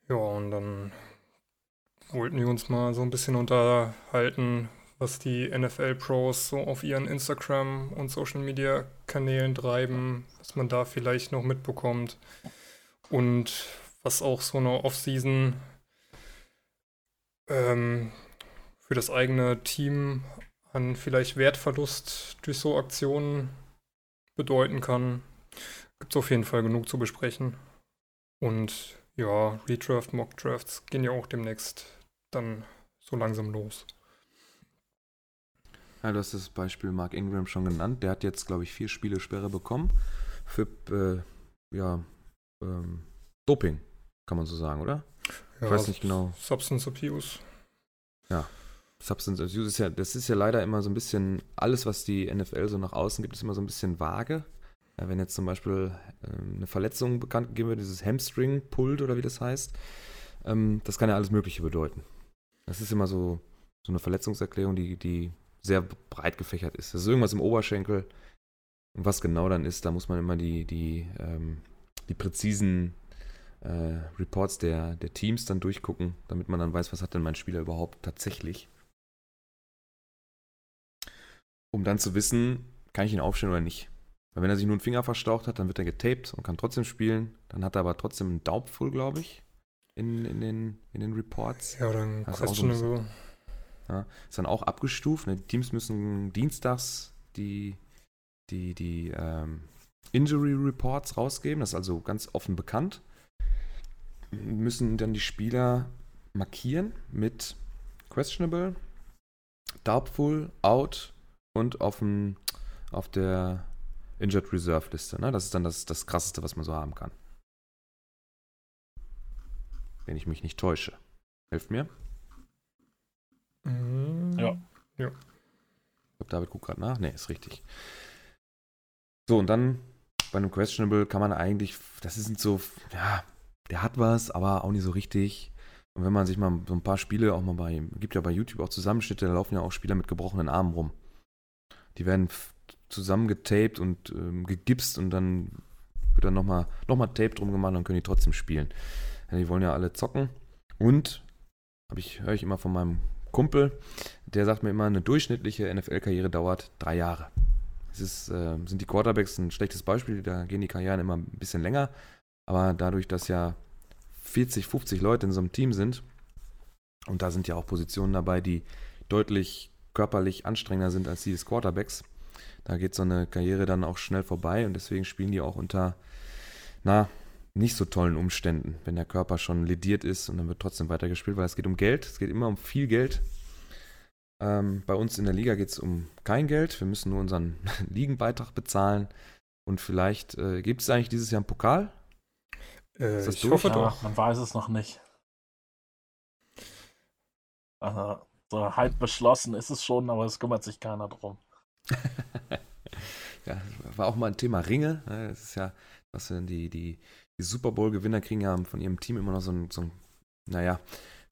Ja, und dann wollten wir uns mal so ein bisschen unterhalten, was die NFL-Pros so auf ihren Instagram- und Social-Media-Kanälen treiben, was man da vielleicht noch mitbekommt und was auch so eine Offseason ähm, für das eigene Team an vielleicht Wertverlust durch so Aktionen bedeuten kann. Gibt es auf jeden Fall genug zu besprechen. Und ja, Redraft, Mockdrafts gehen ja auch demnächst dann so langsam los. Ja, du hast das Beispiel Mark Ingram schon genannt. Der hat jetzt, glaube ich, vier Spiele Sperre bekommen für äh, ja, ähm, Doping, kann man so sagen, oder? Ja, ich weiß nicht genau. Substance Abuse. Ja, Substance Abuse ist ja, das ist ja leider immer so ein bisschen, alles, was die NFL so nach außen gibt, ist immer so ein bisschen vage. Ja, wenn jetzt zum Beispiel ähm, eine Verletzung bekannt gegeben wird, dieses Hamstring-Pult oder wie das heißt, ähm, das kann ja alles Mögliche bedeuten. Das ist immer so, so eine Verletzungserklärung, die, die sehr breit gefächert ist. Das ist irgendwas im Oberschenkel. Und was genau dann ist, da muss man immer die, die, ähm, die präzisen äh, Reports der, der Teams dann durchgucken, damit man dann weiß, was hat denn mein Spieler überhaupt tatsächlich um dann zu wissen, kann ich ihn aufstellen oder nicht. Weil wenn er sich nur einen Finger verstaucht hat, dann wird er getaped und kann trotzdem spielen. Dann hat er aber trotzdem einen Daubfull, glaube ich, in, in, den, in den Reports. Ja, dann questionable. So ja, ist dann auch abgestuft. Ne? Die Teams müssen dienstags die, die, die ähm, Injury Reports rausgeben. Das ist also ganz offen bekannt. Müssen dann die Spieler markieren mit questionable, doubtful, out, und auf, dem, auf der Injured Reserve Liste. Ne? Das ist dann das, das Krasseste, was man so haben kann. Wenn ich mich nicht täusche. Hilft mir? Mhm. Ja. ja. Ich glaube, David guckt gerade nach. Ne, ist richtig. So, und dann bei einem Questionable kann man eigentlich, das ist nicht so, ja, der hat was, aber auch nicht so richtig. Und wenn man sich mal so ein paar Spiele auch mal bei, gibt ja bei YouTube auch Zusammenschnitte, da laufen ja auch Spieler mit gebrochenen Armen rum. Die werden zusammengetaped und ähm, gegipst und dann wird dann nochmal noch mal Tape drum gemacht und dann können die trotzdem spielen. Ja, die wollen ja alle zocken. Und, ich, höre ich immer von meinem Kumpel, der sagt mir immer, eine durchschnittliche NFL-Karriere dauert drei Jahre. Es ist, äh, sind die Quarterbacks ein schlechtes Beispiel, da gehen die Karrieren immer ein bisschen länger. Aber dadurch, dass ja 40, 50 Leute in so einem Team sind, und da sind ja auch Positionen dabei, die deutlich körperlich anstrengender sind als die des Quarterbacks. Da geht so eine Karriere dann auch schnell vorbei und deswegen spielen die auch unter, na, nicht so tollen Umständen, wenn der Körper schon lediert ist und dann wird trotzdem weitergespielt, weil es geht um Geld, es geht immer um viel Geld. Ähm, bei uns in der Liga geht es um kein Geld, wir müssen nur unseren Ligenbeitrag bezahlen und vielleicht äh, gibt es eigentlich dieses Jahr einen Pokal? Äh, ich durch? hoffe ja, doch. Man weiß es noch nicht. Also, so halb beschlossen ist es schon, aber es kümmert sich keiner drum. ja, war auch mal ein Thema Ringe. Ne? Das ist ja, was denn die, die, die Super Bowl-Gewinner kriegen ja von ihrem Team immer noch so ein, so ein, naja,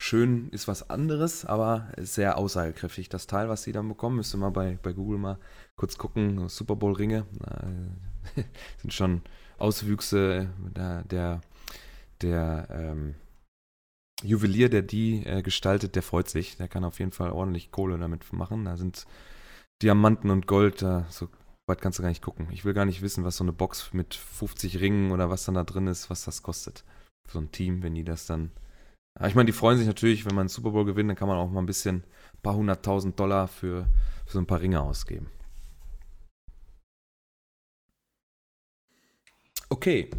Schön ist was anderes, aber sehr aussagekräftig. Das Teil, was sie dann bekommen, müsst ihr mal bei, bei Google mal kurz gucken. Super Bowl-Ringe äh, sind schon Auswüchse der, der, der ähm, Juwelier, der die äh, gestaltet, der freut sich. Der kann auf jeden Fall ordentlich Kohle damit machen. Da sind Diamanten und Gold, da so weit kannst du gar nicht gucken. Ich will gar nicht wissen, was so eine Box mit 50 Ringen oder was dann da drin ist, was das kostet. Für so ein Team, wenn die das dann. Ja, ich meine, die freuen sich natürlich, wenn man einen Super Bowl gewinnt, dann kann man auch mal ein bisschen, ein paar hunderttausend Dollar für, für so ein paar Ringe ausgeben. Okay.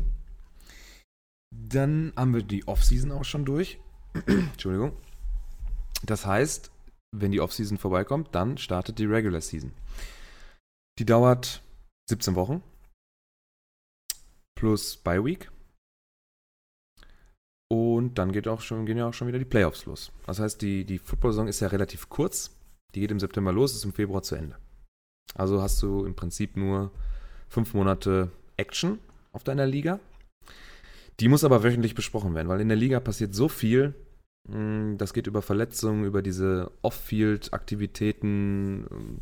Dann haben wir die Offseason auch schon durch. Entschuldigung. Das heißt, wenn die Offseason vorbeikommt, dann startet die Regular Season. Die dauert 17 Wochen plus Bye Week. Und dann geht auch schon, gehen ja auch schon wieder die Playoffs los. Das heißt, die, die Football-Saison ist ja relativ kurz. Die geht im September los, ist im Februar zu Ende. Also hast du im Prinzip nur fünf Monate Action auf deiner Liga. Die muss aber wöchentlich besprochen werden, weil in der Liga passiert so viel. Hm, das geht über Verletzungen, über diese Off-Field-Aktivitäten.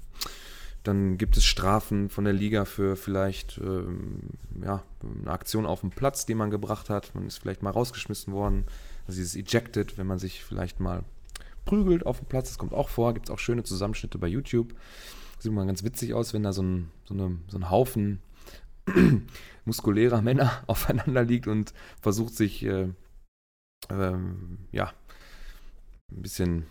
Dann gibt es Strafen von der Liga für vielleicht ähm, ja, eine Aktion auf dem Platz, die man gebracht hat. Man ist vielleicht mal rausgeschmissen worden. Also dieses Ejected, wenn man sich vielleicht mal prügelt auf dem Platz. Das kommt auch vor. Gibt es auch schöne Zusammenschnitte bei YouTube. Sieht mal ganz witzig aus, wenn da so ein, so eine, so ein Haufen muskulärer Männer aufeinander liegt und versucht sich äh, ähm, ja ein bisschen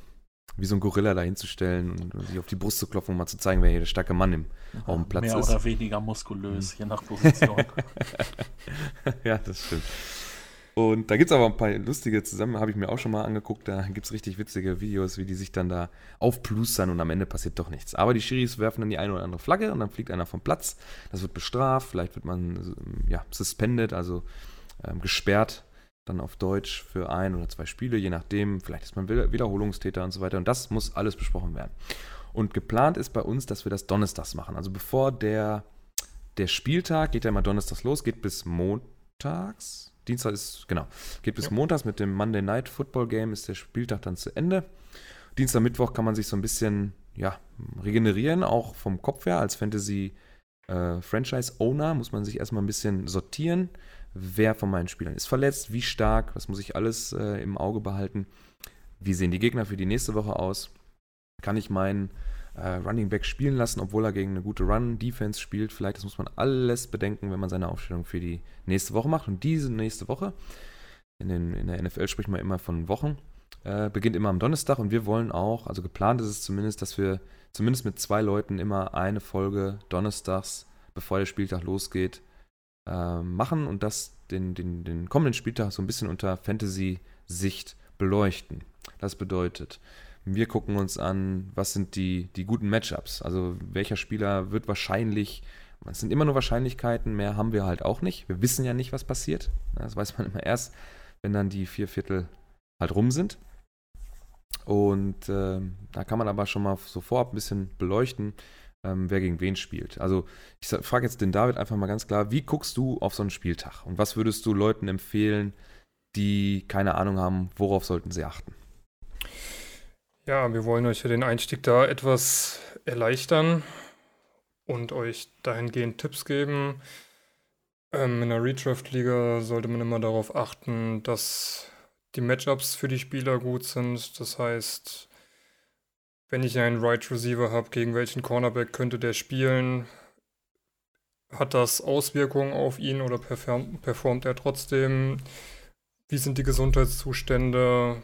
wie so ein Gorilla dahinzustellen und, und sich auf die Brust zu klopfen, um mal zu zeigen, wer hier der starke Mann im, auf dem Platz Mehr ist. oder weniger muskulös, je nach Position. ja, das stimmt. Und da gibt es aber ein paar lustige zusammen, habe ich mir auch schon mal angeguckt. Da gibt es richtig witzige Videos, wie die sich dann da aufplustern und am Ende passiert doch nichts. Aber die Schiris werfen dann die eine oder andere Flagge und dann fliegt einer vom Platz. Das wird bestraft, vielleicht wird man ja, suspended, also ähm, gesperrt, dann auf Deutsch für ein oder zwei Spiele, je nachdem. Vielleicht ist man Wiederholungstäter und so weiter. Und das muss alles besprochen werden. Und geplant ist bei uns, dass wir das donnerstags machen. Also bevor der, der Spieltag, geht ja immer donnerstags los, geht bis montags Dienstag ist, genau, geht bis ja. montags mit dem Monday Night Football Game, ist der Spieltag dann zu Ende. Dienstag, Mittwoch kann man sich so ein bisschen, ja, regenerieren, auch vom Kopf her. Als Fantasy äh, Franchise Owner muss man sich erstmal ein bisschen sortieren. Wer von meinen Spielern ist verletzt, wie stark, das muss ich alles äh, im Auge behalten. Wie sehen die Gegner für die nächste Woche aus? Kann ich meinen äh, Running Back spielen lassen, obwohl er gegen eine gute Run-Defense spielt. Vielleicht, das muss man alles bedenken, wenn man seine Aufstellung für die nächste Woche macht. Und diese nächste Woche, in, den, in der NFL spricht man immer von Wochen, äh, beginnt immer am Donnerstag und wir wollen auch, also geplant ist es zumindest, dass wir zumindest mit zwei Leuten immer eine Folge donnerstags, bevor der Spieltag losgeht, äh, machen und das den, den, den kommenden Spieltag so ein bisschen unter Fantasy-Sicht beleuchten. Das bedeutet, wir gucken uns an, was sind die, die guten Matchups. Also welcher Spieler wird wahrscheinlich, es sind immer nur Wahrscheinlichkeiten, mehr haben wir halt auch nicht. Wir wissen ja nicht, was passiert. Das weiß man immer erst, wenn dann die vier Viertel halt rum sind. Und äh, da kann man aber schon mal so vorab ein bisschen beleuchten, ähm, wer gegen wen spielt. Also ich frage jetzt den David einfach mal ganz klar, wie guckst du auf so einen Spieltag? Und was würdest du Leuten empfehlen, die keine Ahnung haben, worauf sollten sie achten? Ja, wir wollen euch ja den Einstieg da etwas erleichtern und euch dahingehend Tipps geben. Ähm, in der Redraft-Liga sollte man immer darauf achten, dass die Matchups für die Spieler gut sind. Das heißt, wenn ich einen Right Receiver habe, gegen welchen Cornerback könnte der spielen? Hat das Auswirkungen auf ihn oder performt, performt er trotzdem? Wie sind die Gesundheitszustände?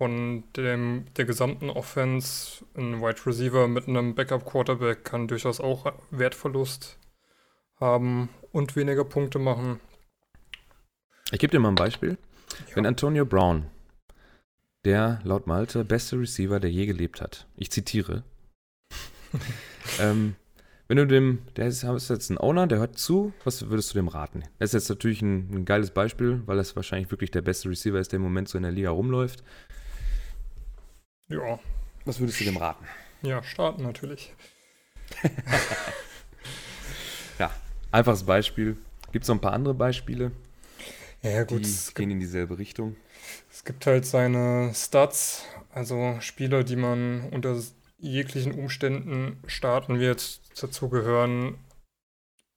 von dem, der gesamten Offense. Ein Wide Receiver mit einem Backup-Quarterback kann durchaus auch Wertverlust haben und weniger Punkte machen. Ich gebe dir mal ein Beispiel. Ja. Wenn Antonio Brown, der laut Malte beste Receiver, der je gelebt hat, ich zitiere, ähm, wenn du dem, der ist, ist, jetzt ein Owner, der hört zu, was würdest du dem raten? Das ist jetzt natürlich ein, ein geiles Beispiel, weil das wahrscheinlich wirklich der beste Receiver ist, der im Moment so in der Liga rumläuft. Ja. Was würdest du dem raten? Ja, starten natürlich. ja, einfaches Beispiel. Gibt es noch ein paar andere Beispiele? Ja, gut. Die gehen in dieselbe Richtung. Es gibt halt seine Stats, also Spieler, die man unter jeglichen Umständen starten wird. Dazu gehören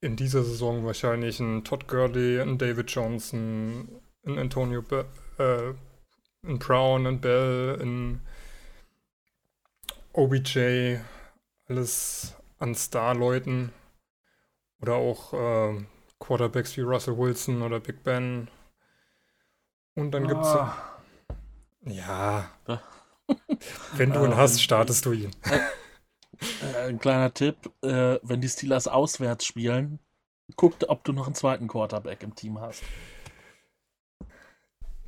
in dieser Saison wahrscheinlich ein Todd Gurley, ein David Johnson, ein Antonio Be äh, ein Brown, ein Bell, ein OBJ, alles an Star-Leuten. Oder auch äh, Quarterbacks wie Russell Wilson oder Big Ben. Und dann gibt es. Ah. Ja. Ja. Wenn du ihn Ähm, hast, startest du ihn. Äh, ein kleiner Tipp, äh, wenn die Steelers auswärts spielen, guck, ob du noch einen zweiten Quarterback im Team hast.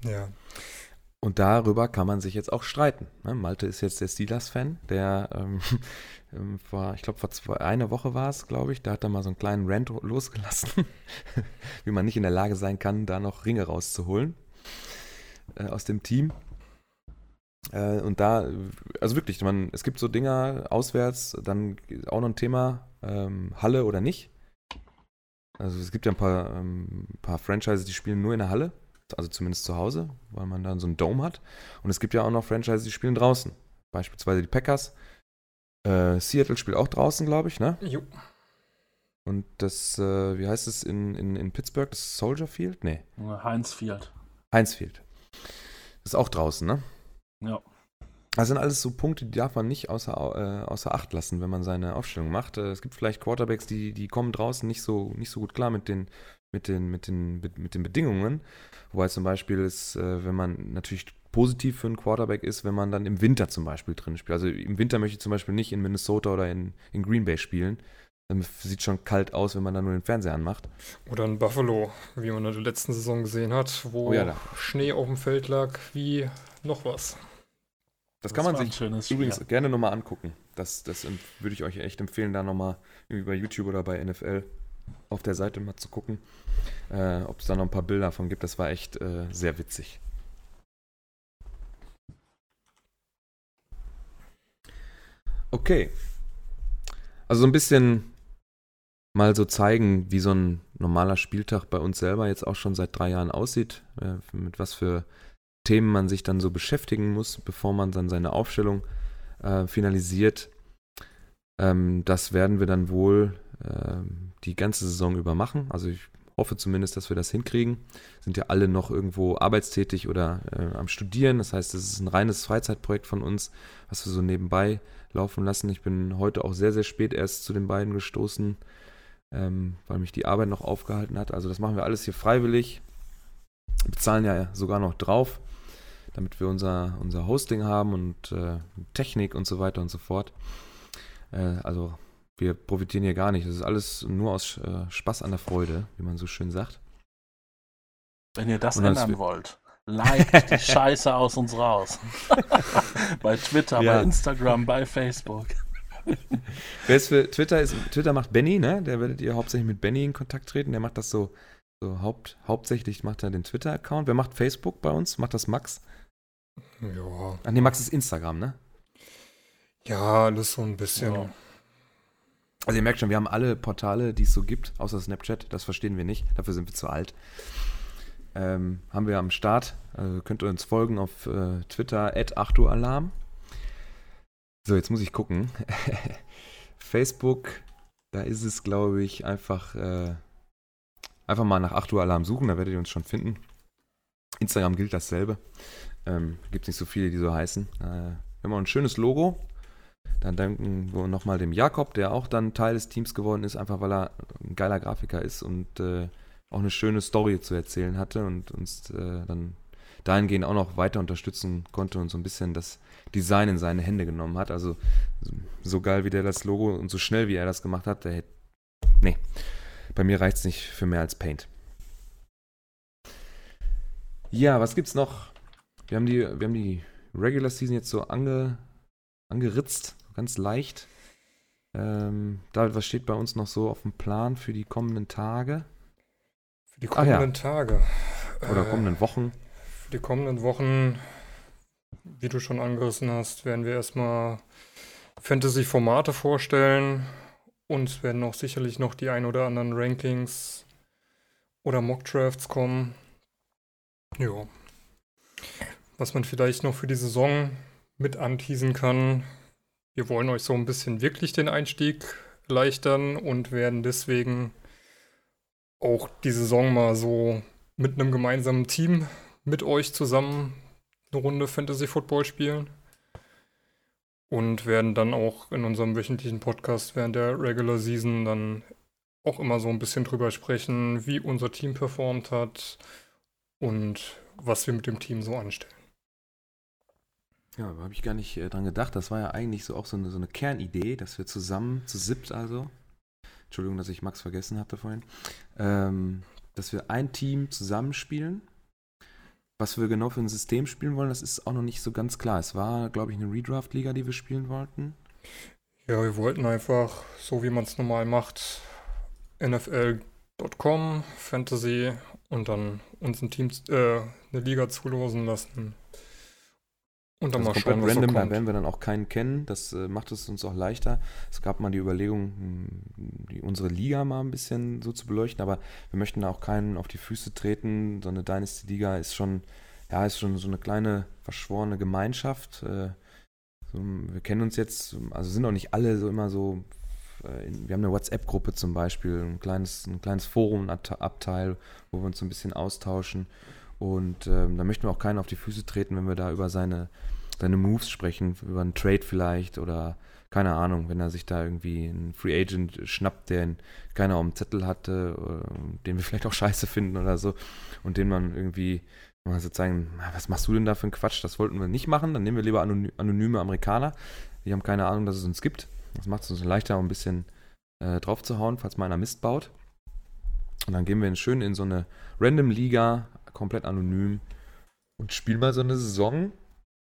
Ja. Und darüber kann man sich jetzt auch streiten. Ne? Malte ist jetzt der Steelers-Fan, der ähm, ähm, vor, ich glaube, vor zwei, eine Woche war es, glaube ich, da hat er mal so einen kleinen Rant losgelassen, wie man nicht in der Lage sein kann, da noch Ringe rauszuholen äh, aus dem Team. Äh, und da, also wirklich, man, es gibt so Dinger auswärts, dann auch noch ein Thema, ähm, Halle oder nicht. Also es gibt ja ein paar, ähm, paar Franchises, die spielen nur in der Halle, also zumindest zu Hause, weil man dann so einen Dome hat. Und es gibt ja auch noch Franchises, die spielen draußen. Beispielsweise die Packers. Äh, Seattle spielt auch draußen, glaube ich, ne? Jo. Und das, äh, wie heißt es in, in, in Pittsburgh? Das Soldier Field? Nee, Heinz Field. Heinz Field. Das ist auch draußen, ne? Ja. Das sind alles so Punkte, die darf man nicht außer, äh, außer Acht lassen, wenn man seine Aufstellung macht. Äh, es gibt vielleicht Quarterbacks, die, die kommen draußen nicht so, nicht so gut klar mit den, mit den, mit den, mit den Bedingungen. Wobei zum Beispiel ist, äh, wenn man natürlich positiv für einen Quarterback ist, wenn man dann im Winter zum Beispiel drin spielt. Also im Winter möchte ich zum Beispiel nicht in Minnesota oder in, in Green Bay spielen. Dann sieht schon kalt aus, wenn man dann nur den Fernseher anmacht. Oder ein Buffalo, wie man in der letzten Saison gesehen hat, wo Oh ja, da. Schnee auf dem Feld lag, wie noch was. Das kann man sich übrigens Spiel. gerne nochmal angucken. Das, das würde ich euch echt empfehlen, da nochmal irgendwie bei YouTube oder bei NFL auf der Seite mal zu gucken, äh, ob es da noch ein paar Bilder von gibt. Das war echt äh, sehr witzig. Okay. Also so ein bisschen mal so zeigen, wie so ein normaler Spieltag bei uns selber jetzt auch schon seit drei Jahren aussieht, äh, mit was für Themen man sich dann so beschäftigen muss, bevor man dann seine Aufstellung äh, finalisiert. Ähm, das werden wir dann wohl ähm, die ganze Saison über machen. Also ich hoffe zumindest, dass wir das hinkriegen. Sind ja alle noch irgendwo arbeitstätig oder äh, am Studieren. Das heißt, es ist ein reines Freizeitprojekt von uns, was wir so nebenbei laufen lassen. Ich bin heute auch sehr, sehr spät erst zu den beiden gestoßen, ähm, weil mich die Arbeit noch aufgehalten hat. Also das machen wir alles hier freiwillig. Bezahlen ja sogar noch drauf, damit wir unser, unser Hosting haben und äh, Technik und so weiter und so fort. Äh, also wir profitieren hier gar nicht. Das ist alles nur aus äh, Spaß an der Freude, wie man so schön sagt. Wenn ihr das ändern wollt, liked die Scheiße aus uns raus. bei Twitter, Ja. bei Instagram, bei Facebook. Wer ist für Twitter ist, Twitter macht Benny, ne? Der werdet ihr hauptsächlich mit Benny in Kontakt treten. Der macht das so, so haupt, hauptsächlich macht er den Twitter-Account. Wer macht Facebook bei uns? Macht das Max? Ja. Ach nee, Max ist Instagram, ne? Ja, alles so ein bisschen. Ja. Also ihr merkt schon, wir haben alle Portale, die es so gibt, außer Snapchat, das verstehen wir nicht, dafür sind wir zu alt. Ähm, haben wir am Start, also könnt ihr uns folgen auf äh, Twitter, at 8 Uhr Alarm. So, jetzt muss ich gucken. Facebook, da ist es, glaube ich, einfach, äh, einfach mal nach 8 Uhr Alarm suchen, da werdet ihr uns schon finden. Instagram gilt dasselbe. Ähm, Gibt nicht so viele, die so heißen. Äh, wir haben auch ein schönes Logo. Dann danken wir nochmal dem Jakob, der auch dann Teil des Teams geworden ist, einfach weil er ein geiler Grafiker ist und äh, auch eine schöne Story zu erzählen hatte und uns äh, dann dahingehend auch noch weiter unterstützen konnte und so ein bisschen das Design in seine Hände genommen hat. Also so geil wie der das Logo und so schnell wie er das gemacht hat, der hätte. Nee, bei mir reicht es nicht für mehr als Paint. Ja, was gibt's noch? Wir haben die, wir haben die Regular Season jetzt so ange, angeritzt, ganz leicht. Ähm, David, was steht bei uns noch so auf dem Plan für die kommenden Tage Für die Ach ja. kommenden Tage. oder Äh, kommenden Wochen? Die kommenden Wochen, wie du schon angerissen hast, werden wir erstmal Fantasy-Formate vorstellen und werden auch sicherlich noch die ein oder anderen Rankings oder Mock-Drafts kommen. Ja. was man vielleicht noch für die Saison mit anteasen kann. Wir wollen euch so ein bisschen wirklich den Einstieg erleichtern und werden deswegen auch die Saison mal so mit einem gemeinsamen Team mit euch zusammen eine Runde Fantasy Football spielen. Und werden dann auch in unserem wöchentlichen Podcast während der Regular Season dann auch immer so ein bisschen drüber sprechen, wie unser Team performt hat und was wir mit dem Team so anstellen. Ja, da habe ich gar nicht äh, dran gedacht. Das war ja eigentlich so auch so eine, so eine Kernidee, dass wir zusammen, zu siebt also, Entschuldigung, dass ich Max vergessen hatte vorhin, ähm, dass wir ein Team zusammenspielen. Was wir genau für ein System spielen wollen, das ist auch noch nicht so ganz klar. Es war, glaube ich, eine Redraft-Liga, die wir spielen wollten. Ja, wir wollten einfach, so wie man es normal macht, NFL.com, Fantasy und dann uns ein Team, äh, eine Liga zulosen lassen. Und dann also mal schauen, random, so da werden wir dann auch keinen kennen. Das äh, macht es uns auch leichter. Es gab mal die Überlegung, hm, die, unsere Liga mal ein bisschen so zu beleuchten, aber wir möchten da auch keinen auf die Füße treten. So eine Dynasty-Liga ist schon, ja, ist schon so eine kleine verschworene Gemeinschaft. Äh, so, wir kennen uns jetzt, also sind auch nicht alle so immer so äh, wir haben eine WhatsApp-Gruppe zum Beispiel, ein kleines, ein kleines Forum-Abteil, wo wir uns so ein bisschen austauschen. Und ähm, da möchten wir auch keinen auf die Füße treten, wenn wir da über seine, seine Moves sprechen, über einen Trade vielleicht oder keine Ahnung, wenn er sich da irgendwie einen Free Agent schnappt, den keiner auf dem Zettel hatte, äh, den wir vielleicht auch scheiße finden oder so und den man irgendwie mal so zeigen, was machst du denn da für einen Quatsch, das wollten wir nicht machen, dann nehmen wir lieber anonyme Amerikaner, die haben keine Ahnung, dass es uns gibt. Das macht es uns leichter, ein bisschen äh, drauf zu hauen, falls mal einer Mist baut. Und dann gehen wir schön in so eine Random-Liga, komplett anonym und spielen mal so eine Saison.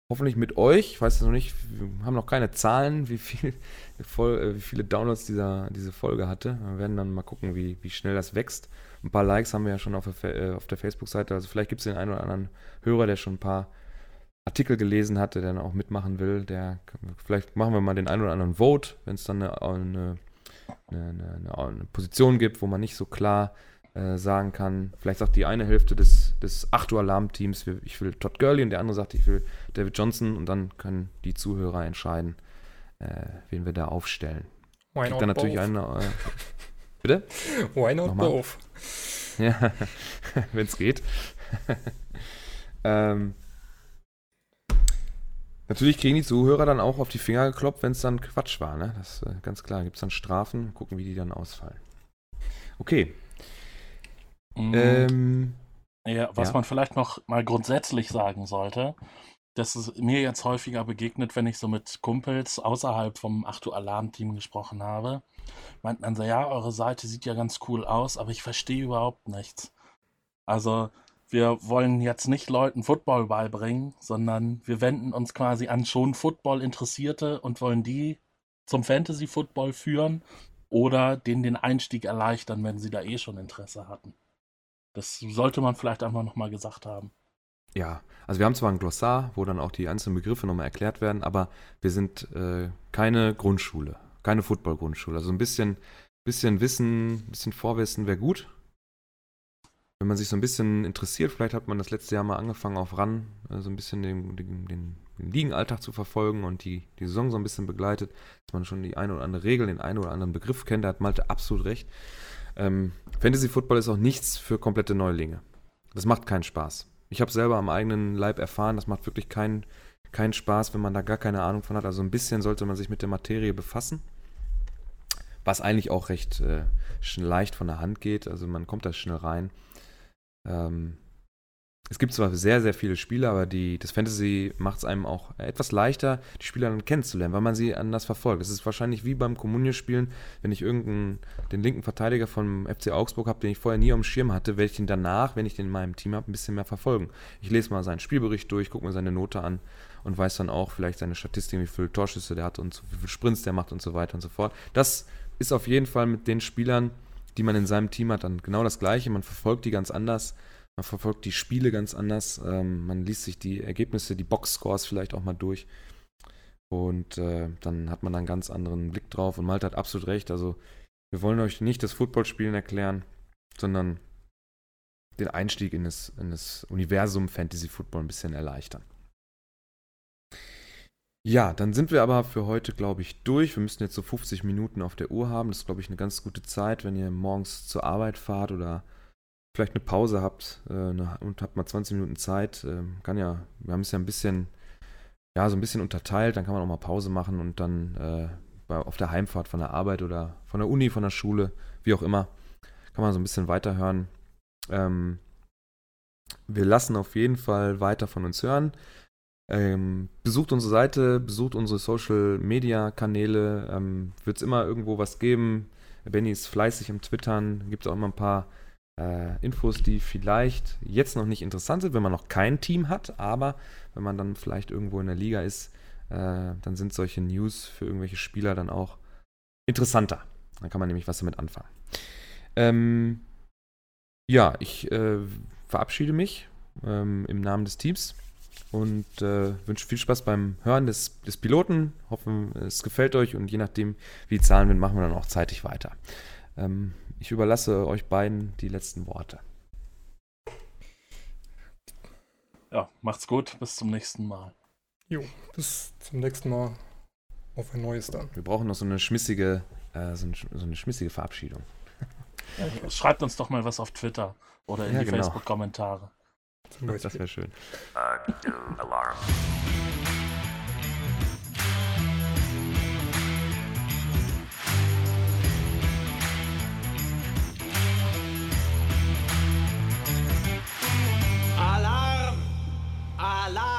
Hoffentlich mit euch. Ich weiß noch nicht, wir haben noch keine Zahlen, wie, viel, äh, wie viele Downloads dieser, diese Folge hatte. Wir werden dann mal gucken, wie, wie schnell das wächst. Ein paar Likes haben wir ja schon auf der, äh, auf der Facebook-Seite. Also vielleicht gibt es den einen oder anderen Hörer, der schon ein paar Artikel gelesen hat, der dann auch mitmachen will, der vielleicht machen wir mal den einen oder anderen Vote, wenn es dann eine, eine, eine, eine, Position gibt, wo man nicht so klar äh, sagen kann. Vielleicht sagt die eine Hälfte des, des 8 Uhr Alarmteams, ich will Todd Gurley und der andere sagt, ich will David Johnson und dann können die Zuhörer entscheiden, äh, wen wir da aufstellen. Why not dann natürlich eine. Äh, bitte? Why not Nochmal? both? Ja, wenn es geht. ähm, Natürlich kriegen die Zuhörer dann auch auf die Finger geklopft, wenn es dann Quatsch war. Ne? Das ist äh, ganz klar. Gibt es dann Strafen, gucken, wie die dann ausfallen. Okay. Mhm. Ähm, ja, was ja. man vielleicht noch mal grundsätzlich sagen sollte, das ist mir jetzt häufiger begegnet, wenn ich so mit Kumpels außerhalb vom 8 Uhr Alarm-Team gesprochen habe. Meint man so, ja, eure Seite sieht ja ganz cool aus, aber ich verstehe überhaupt nichts. Also, wir wollen jetzt nicht Leuten Football beibringen, sondern wir wenden uns quasi an schon Football-Interessierte und wollen die zum Fantasy-Football führen oder denen den Einstieg erleichtern, wenn sie da eh schon Interesse hatten. Das sollte man vielleicht einfach nochmal gesagt haben. Ja, also wir haben zwar ein Glossar, wo dann auch die einzelnen Begriffe nochmal erklärt werden, aber wir sind äh, keine Grundschule, keine Football-Grundschule. Also ein bisschen, bisschen Wissen, ein bisschen Vorwissen wäre gut, wenn man sich so ein bisschen interessiert, vielleicht hat man das letzte Jahr mal angefangen auf RAN, äh, so ein bisschen den, den, den, den Ligenalltag zu verfolgen und die, die Saison so ein bisschen begleitet, dass man schon die eine oder andere Regel, den einen oder anderen Begriff kennt, da hat Malte absolut recht. Ähm, Fantasy Football ist auch nichts für komplette Neulinge. Das macht keinen Spaß. Ich habe selber am eigenen Leib erfahren, das macht wirklich keinen keinen Spaß, wenn man da gar keine Ahnung von hat. Also ein bisschen sollte man sich mit der Materie befassen. Was eigentlich auch recht äh, leicht von der Hand geht. Also man kommt da schnell rein. Ähm, es gibt zwar sehr, sehr viele Spiele, aber die, das Fantasy macht es einem auch etwas leichter, die Spieler dann kennenzulernen, weil man sie anders verfolgt. Es ist wahrscheinlich wie beim Kommunio-Spielen, wenn ich irgendeinen, den linken Verteidiger vom FC Augsburg habe, den ich vorher nie am Schirm hatte, werde ich ihn danach, wenn ich den in meinem Team habe, ein bisschen mehr verfolgen. Ich lese mal seinen Spielbericht durch, gucke mir seine Note an und weiß dann auch vielleicht seine Statistik, wie viele Torschüsse der hat und wie viele Sprints der macht und so weiter und so fort. Das ist auf jeden Fall mit den Spielern, die man in seinem Team hat, dann genau das Gleiche. Man verfolgt die ganz anders. Man verfolgt die Spiele ganz anders. Ähm, man liest sich die Ergebnisse, die Boxscores vielleicht auch mal durch. Und äh, dann hat man einen ganz anderen Blick drauf. Und Malte hat absolut recht. Also, wir wollen euch nicht das Footballspielen erklären, sondern den Einstieg in das, in das Universum Fantasy Football ein bisschen erleichtern. Ja, dann sind wir aber für heute, glaube ich, durch. Wir müssen jetzt so 50 Minuten auf der Uhr haben. Das ist, glaube ich, eine ganz gute Zeit, wenn ihr morgens zur Arbeit fahrt oder vielleicht eine Pause habt äh, und habt mal 20 Minuten Zeit. Äh, kann ja, wir haben es ja ein bisschen, ja, so ein bisschen unterteilt. Dann kann man auch mal Pause machen und dann äh, bei, auf der Heimfahrt von der Arbeit oder von der Uni, von der Schule, wie auch immer, kann man so ein bisschen weiterhören. Ähm, wir lassen auf jeden Fall weiter von uns hören. Ähm, besucht unsere Seite, besucht unsere Social Media Kanäle. Ähm, Wird es immer irgendwo was geben. Benny ist fleißig im Twittern. Gibt auch immer ein paar äh, Infos, die vielleicht jetzt noch nicht interessant sind, wenn man noch kein Team hat. Aber wenn man dann vielleicht irgendwo in der Liga ist, äh, dann sind solche News für irgendwelche Spieler dann auch interessanter. Dann kann man nämlich was damit anfangen. Ähm, ja, ich äh, verabschiede mich ähm, im Namen des Teams und äh, wünsche viel Spaß beim Hören des, des Piloten. Hoffen, es gefällt euch und je nachdem, wie die Zahlen sind, machen wir dann auch zeitig weiter. Ähm, ich überlasse euch beiden die letzten Worte. Ja, macht's gut, bis zum nächsten Mal. Jo, bis zum nächsten Mal. Auf ein neues dann. Wir brauchen noch so eine schmissige, äh, so, eine, so eine schmissige Verabschiedung. Ja, schreibt uns doch mal was auf Twitter oder in Ja, die genau. Facebook-Kommentare. Das Beispiel. wäre schön. Alarm. I lie.